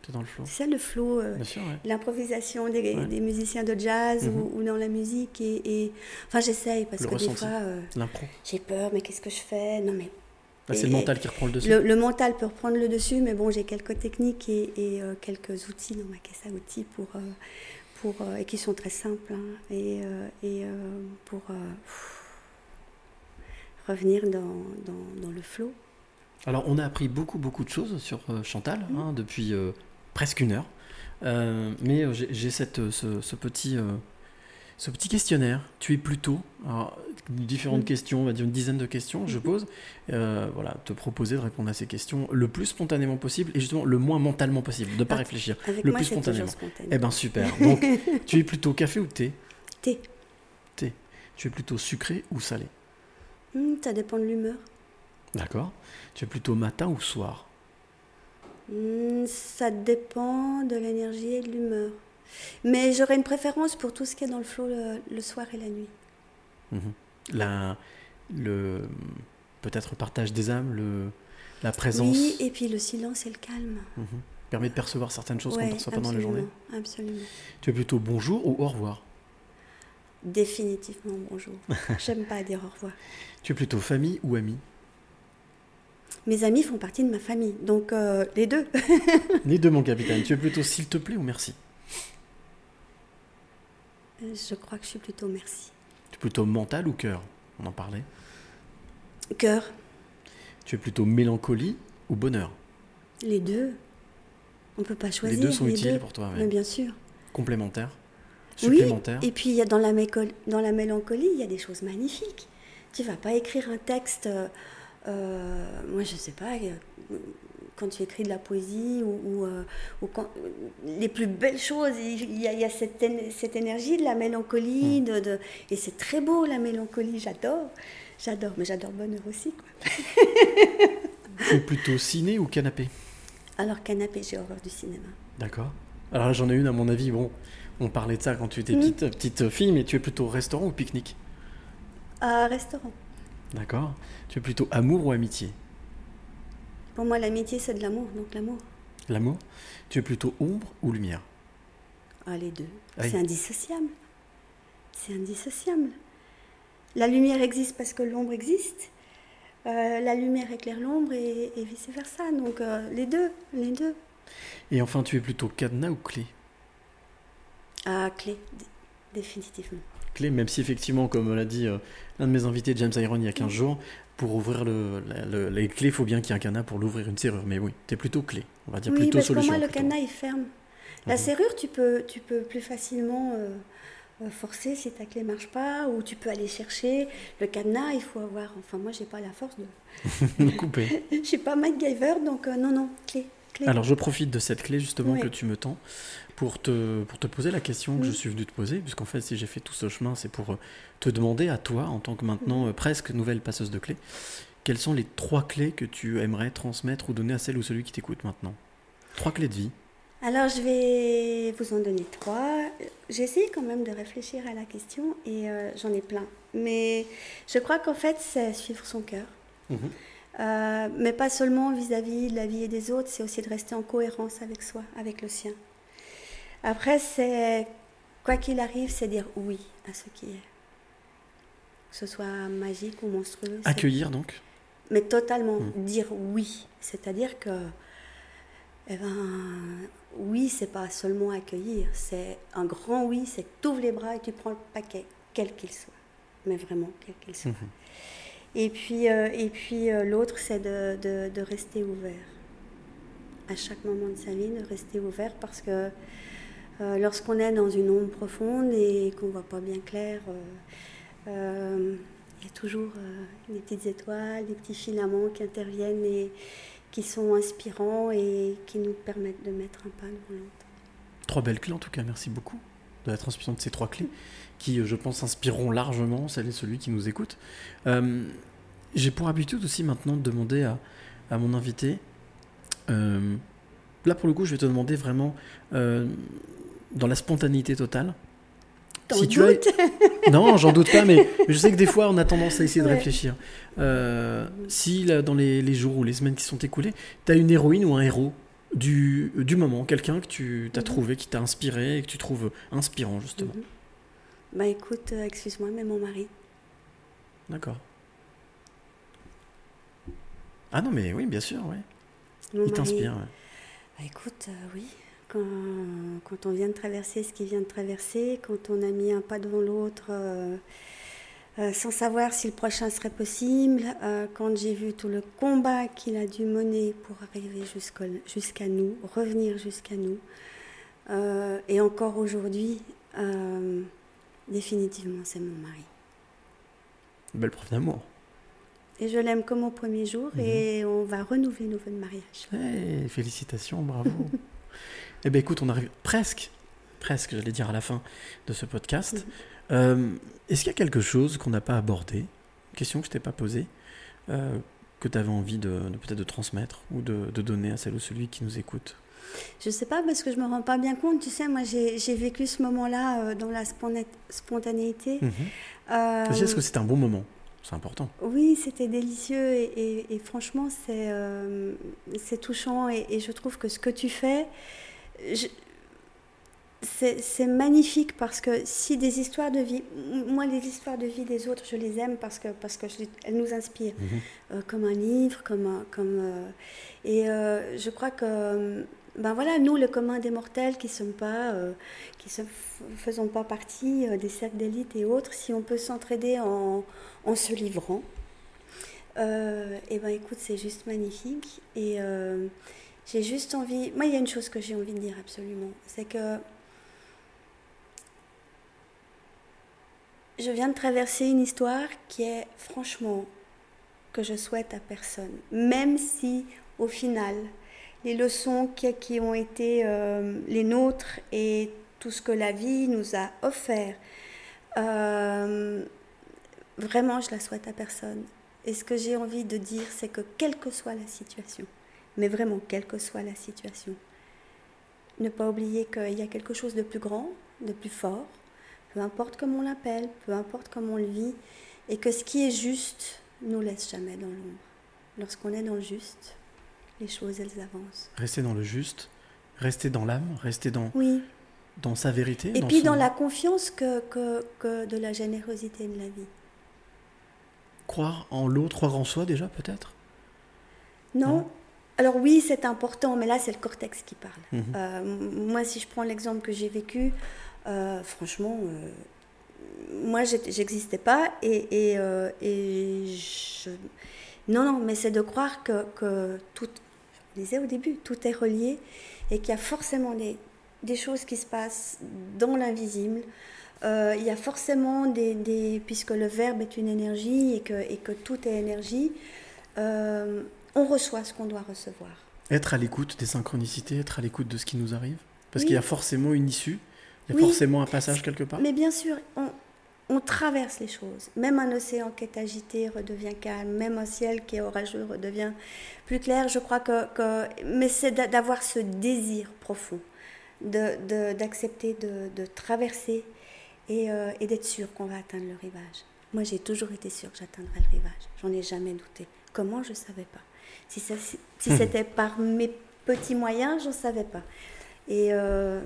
Tu es dans le flow C'est ça le flow. euh, ouais. l'improvisation des, Ouais. des musiciens de jazz Mhm. ou, ou dans la musique et, et- enfin j'essaye parce Le que ressenti. des fois euh, L'impro. j'ai peur mais qu'est-ce que je fais? Non mais Là, c'est le mental qui reprend le dessus. le, le mental peut reprendre le dessus mais bon j'ai quelques techniques et, et, euh, quelques outils dans ma caisse à outils pour pour et qui sont très simples hein, et, et pour revenir dans, dans, dans le flow Alors, on a appris beaucoup, beaucoup de choses sur euh, Chantal hein, depuis euh, presque une heure. Euh, mais j'ai cette, ce, ce petit, euh, ce petit questionnaire. Tu es plutôt, alors, différentes Mhm. questions, on va dire une dizaine de questions, je pose. Euh, voilà, te proposer de répondre à ces questions le plus spontanément possible et justement le moins mentalement possible, de ne pas Ah, réfléchir. avec le moi plus spontanément. spontané Eh ben super. Donc, tu es plutôt café ou thé? Thé. Thé. Tu es plutôt sucré ou salé? Hmm, ça dépend de l'humeur D'accord. Tu es plutôt matin ou soir? Hmm, ça dépend de l'énergie et de l'humeur. Mais j'aurais une préférence pour tout ce qui est dans le flow le, le soir et la nuit. Mhm. La, le peut-être le partage des âmes, le, la présence Oui, et puis le silence et le calme. mhm, permet de percevoir certaines choses qu'on ne perçoit pas dans la journée. Absolument. Tu es plutôt bonjour ou au revoir? Définitivement bonjour. J'aime pas dire au revoir. Tu es plutôt famille ou ami Mes amis font partie de ma famille, donc euh, les deux. Les deux, mon capitaine. Tu es plutôt s'il te plaît ou merci? Je crois que je suis plutôt merci. Tu es plutôt mental ou cœur? On en parlait. Cœur, Tu es plutôt mélancolie ou bonheur? Les deux. On peut pas choisir. Les deux sont utiles deux. pour toi, ouais. Mais bien sûr. Complémentaires Oui, et puis il y a dans la, dans la mélancolie, il y a des choses magnifiques. Tu vas pas écrire un texte, euh, euh, moi je sais pas, euh, quand tu écris de la poésie ou, ou, ou quand, les plus belles choses, il y a, il y a cette, éne- cette énergie de la mélancolie, Hmm. de, de- et c'est très beau la mélancolie, j'adore, j'adore, mais j'adore bonheur aussi. quoi. Es plutôt ciné ou canapé? Alors canapé, j'ai horreur du cinéma. D'accord. Alors j'en ai une, à mon avis. Bon, on parlait de ça quand tu étais Mhm. petite, petite fille, mais tu es plutôt restaurant ou pique-nique Ah, restaurant. D'accord. Tu es plutôt amour ou amitié Pour moi, l'amitié, c'est de l'amour, donc l'amour. L'amour Tu es plutôt ombre ou lumière Ah, les deux. Oui. C'est indissociable. C'est indissociable. La lumière existe parce que l'ombre existe. Euh, la lumière éclaire l'ombre et, et vice-versa. Donc, euh, les deux, les deux. Et enfin, tu es plutôt cadenas ou clé Ah, clé, dé- définitivement. Clé, même si effectivement, comme l'a dit euh, l'un de mes invités, James Iron, il y a 15 jours, pour ouvrir le, la- le- les clés, il faut bien qu'il y ait un cadenas pour l'ouvrir une serrure. Mais oui, tu es plutôt clé. On va dire oui, plutôt parce que pour solution. moi, le cadenas, il ferme. La Mhm. serrure, tu peux, tu peux plus facilement euh, forcer si ta clé marche pas, ou tu peux aller chercher. Le cadenas, il faut avoir. Enfin, moi, j'ai pas la force de. Coupé. Je suis pas MacGyver, donc euh, non, non, clé. clé. Alors, je profite de cette clé justement que tu me tends pour te, pour te poser la question que je suis venu te poser, puisqu'en fait, si j'ai fait tout ce chemin, c'est pour euh, te demander à toi, en tant que maintenant euh, presque nouvelle passeuse de clés, quelles sont les trois clés que tu aimerais transmettre ou donner à celle ou celui qui t'écoute maintenant? Trois clés de vie. Alors, je vais vous en donner trois. J'ai essayé quand même de réfléchir à la question et euh, j'en ai plein. Mais je crois qu'en fait, c'est suivre son cœur. Euh, mais pas seulement vis-à-vis de la vie et des autres, c'est aussi de rester en cohérence avec soi, avec le sien. Après, c'est, quoi qu'il arrive, c'est dire oui à ce qui est. Que ce soit magique ou monstrueux. Accueillir donc mais totalement Mm. dire oui. C'est-à-dire que, eh ben, oui, c'est pas seulement accueillir, c'est un grand oui, c'est que tu ouvres les bras et tu prends le paquet, quel qu'il soit, mais vraiment quel qu'il soit. Mhm. Et puis, euh, et puis euh, l'autre, c'est de, de- de rester ouvert. À chaque moment de sa vie, de rester ouvert parce que euh, lorsqu'on est dans une ombre profonde et qu'on ne voit pas bien clair, euh, euh, il y a toujours des petites étoiles, des petits filaments qui interviennent et qui sont inspirants et qui nous permettent de mettre un pas devant l'autre. Trois belles clés en tout cas, merci beaucoup de la transmission de ces trois clés qui, je pense, inspireront largement celle et celui qui nous écoute. J'ai pour habitude aussi maintenant de demander à, à mon invité, là pour le coup je vais te demander vraiment euh, dans la spontanéité totale. T'en Si tu as- doutes Non, j'en doute pas, mais mais je sais que des fois on a tendance à essayer de Ouais. réfléchir. Euh, si là, dans les, les jours ou les semaines qui sont écoulées, tu as une héroïne ou un héros du, du moment, quelqu'un que tu as Mhm. trouvé, qui t'a inspiré et que tu trouves inspirant justement. Mhm. Bah écoute, euh, excuse-moi, mais mon mari. D'accord. Ah non, mais oui, bien sûr, ouais. Mon Il t'inspire. ouais. Bah, écoute, euh, oui. Quand, on vient de traverser ce qu'il vient de traverser, quand on a mis un pas devant l'autre euh, euh, sans savoir si le prochain serait possible, quand j'ai vu tout le combat qu'il a dû mener pour arriver jusqu'à nous, revenir jusqu'à nous, et encore aujourd'hui, définitivement, c'est mon mari. Belle preuve d'amour. Et je l'aime comme au premier jour, Mhm. et on va renouveler nos vœux de mariage. Eh, félicitations, bravo. eh bien, écoute, on arrive presque, presque, j'allais dire à la fin de ce podcast. Euh, Est-ce qu'il y a quelque chose qu'on n'a pas abordé, une question que je t'ai pas posée, euh, que tu avais envie de, de peut-être de transmettre ou de, de donner à celle ou celui qui nous écoute? Je sais pas parce que je me rends pas bien compte. Tu sais, moi j'ai vécu ce moment-là euh, dans la spontanéité. Mhm. Euh, Est-ce que c'était un bon moment? C'est important. oui, c'était délicieux et, et- et franchement c'est euh, touchant et, et je trouve que ce que tu fais, c'est magnifique parce que si des histoires de vie, moi les histoires de vie des autres, je les aime parce que parce que je elles nous inspirent, Euh, comme un livre, comme un- comme euh, et je crois que ben voilà nous le commun des mortels qui pas euh, ne faisons pas partie euh, des cercles d'élite et autres, si on peut s'entraider en, se livrant, euh, et ben écoute, c'est juste magnifique. Et euh, j'ai juste envie. Moi, il y a une chose que j'ai envie de dire absolument, c'est que je viens de traverser une histoire qui est franchement que je souhaite à personne, même si au final les leçons qui, qui ont été euh, les nôtres et tout ce que la vie nous a offert, euh, vraiment je la souhaite à personne. Et ce que j'ai envie de dire, c'est que quelle que soit la situation, mais vraiment quelle que soit la situation, ne pas oublier qu'il y a quelque chose de plus grand, de plus fort, peu importe comment on l'appelle, peu importe comment on le vit, et que ce qui est juste nous laisse jamais dans l'ombre. Lorsqu'on est dans le juste, les choses, elles avancent. Rester dans le juste, rester dans l'âme, rester dans, Oui. dans sa vérité. Et puis son- dans la confiance que, que, que de la générosité de la vie. Croire en l'autre, croire en soi déjà peut-être? Non, Non. Alors oui, c'est important, mais là, c'est le cortex qui parle. Mhm. Euh, moi, si je prends l'exemple que j'ai vécu, euh, franchement, euh, moi, j'existais pas et, et, et je... Non, non, mais c'est de croire que, que tout, je le disais au début, tout est relié et qu'il y a forcément des, des choses qui se passent dans l'invisible. Euh, il y a forcément des, des- Puisque le verbe est une énergie et que, et que tout est énergie, euh, on reçoit ce qu'on doit recevoir. Être à l'écoute des synchronicités, être à l'écoute de ce qui nous arrive? Parce Oui. qu'il y a forcément une issue, il y a Oui. forcément un passage quelque part? Mais bien sûr, on, on traverse les choses. Même un océan qui est agité redevient calme, même un ciel qui est orageux redevient plus clair. Je crois que. que- mais c'est d'a- d'avoir ce désir profond, d'accepter de, de, de traverser et, euh, et d'être sûr qu'on va atteindre le rivage. Moi, j'ai toujours été sûre que j'atteindrais le rivage. J'en ai jamais douté. Comment? Je ne savais pas. Si, ça- si- si Mhm. c'était par mes petits moyens, je ne savais pas. Et, euh,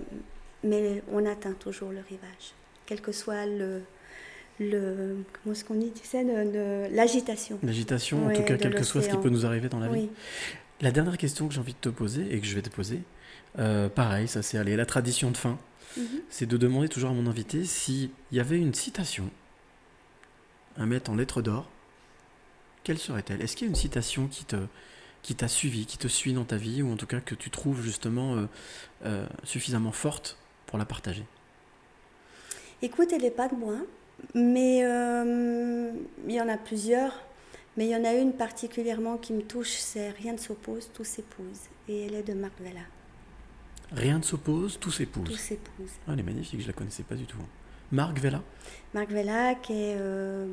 mais on atteint toujours le rivage, quel que soit le, le comment est-ce qu'on dit, tu sais, l'agitation. L'agitation, en tout cas, quel que soit ce qui peut nous arriver dans la vie. Oui. La dernière question que j'ai envie de te poser et que je vais te poser, euh, pareil, ça c'est allé, la tradition de fin, Mhm. c'est de demander toujours à mon invité s'il y avait une citation à mettre en lettres d'or, quelle serait-elle? Est-ce qu'il y a une citation qui te qui t'a suivi, qui te suit dans ta vie, ou en tout cas que tu trouves justement euh, euh, suffisamment forte pour la partager? Écoute, elle n'est pas de moi, mais euh, il y en a plusieurs. Mais il y en a une particulièrement qui me touche, c'est Rien ne s'oppose, tout s'épouse. Et elle est de Marc Vella. Rien ne s'oppose, tout Tout s'épouse. s'épouse. Ah, elle est magnifique, je la connaissais pas du tout. Marc Vella Marc Vella, qui est, euh,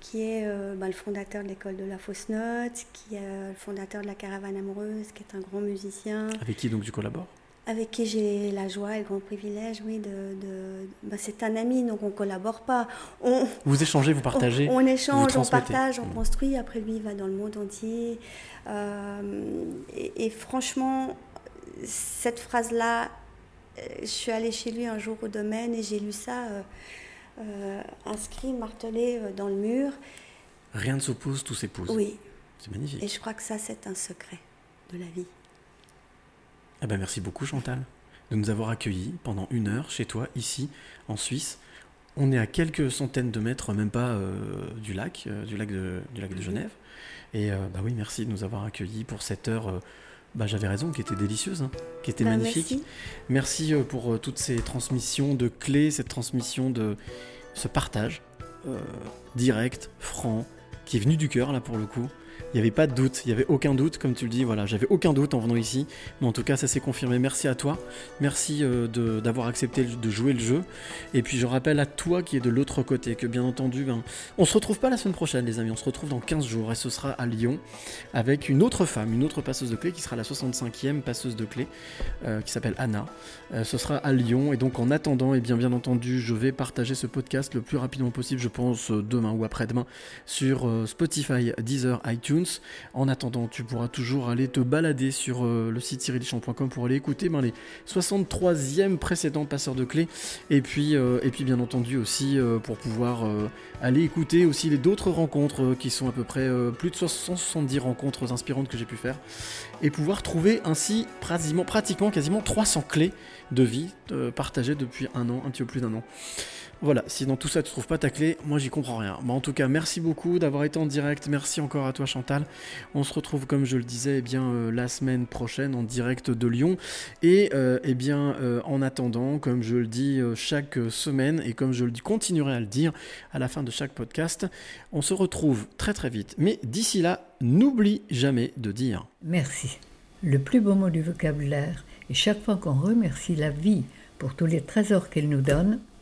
qui est euh, bah, le fondateur de l'école de la fausse note, qui est euh, le fondateur de la caravane amoureuse, qui est un grand musicien, Avec qui donc tu collabores? Avec qui j'ai la joie et le grand privilège, oui, de... de- bah, c'est un ami, donc on collabore pas. On, Vous échangez, vous partagez On, échange, on partage, on Mm. construit. Après, lui, il va dans le monde entier. Euh, et, et franchement, cette phrase-là, euh, je suis allée chez lui un jour au domaine et j'ai lu ça euh, euh, inscrit, martelé dans le mur. Rien ne s'oppose, tout s'épouse. Oui. C'est magnifique. Et je crois que ça, c'est un secret de la vie. Eh ben, merci beaucoup Chantal de nous avoir accueillis pendant une heure chez toi, ici, en Suisse. On est à quelques centaines de mètres, même pas euh, du lac, euh, du lac de, du lac de Genève. Et euh, bah oui, merci de nous avoir accueillis pour cette heure. bah, j'avais raison, qui était délicieuse, hein, qui était Bah, magnifique. merci. Merci pour toutes ces transmissions de clés, cette transmission de ce partage direct, franc, qui est venu du cœur là pour le coup. Il n'y avait pas de doute, il n'y avait aucun doute, comme tu le dis, voilà, j'avais aucun doute en venant ici, mais en tout cas ça s'est confirmé. Merci à toi, merci euh, d'avoir accepté de jouer le jeu, et puis je rappelle à toi qui est de l'autre côté que bien entendu, ben, on se retrouve pas la semaine prochaine les amis, on se retrouve dans 15 jours, et ce sera à Lyon, avec une autre femme, une autre passeuse de clés, qui sera la 65e passeuse de clés, euh, qui s'appelle Anna. Euh, ce sera à Lyon, et donc en attendant, et bien bien entendu, je vais partager ce podcast le plus rapidement possible, je pense demain ou après-demain, sur Spotify, Deezer, iTunes. En attendant, tu pourras toujours aller te balader sur euh, le site cyrilichamp.com pour aller écouter ben, les 63e précédents passeurs de clés. Et puis, euh, et puis bien entendu aussi euh, pour pouvoir aller écouter aussi les d'autres rencontres qui sont à peu près plus de 170 rencontres inspirantes que j'ai pu faire. Et pouvoir trouver ainsi pratiquement, pratiquement quasiment 300 clés de vie partagées depuis un an, un petit peu plus d'un an. Voilà, si dans tout ça tu trouves pas ta clé, moi j'y comprends rien. En tout cas, merci beaucoup d'avoir été en direct. Merci encore à toi Chantal. On se retrouve comme je le disais eh bien euh, la semaine prochaine en direct de Lyon. Et euh, eh bien euh, en attendant, comme je le dis chaque semaine et comme je le continuerai à le dire à la fin de chaque podcast, on se retrouve très très vite. Mais d'ici là, n'oublie jamais de dire Merci. Le plus beau mot du vocabulaire. Et chaque fois qu'on remercie la vie pour tous les trésors qu'elle nous donne,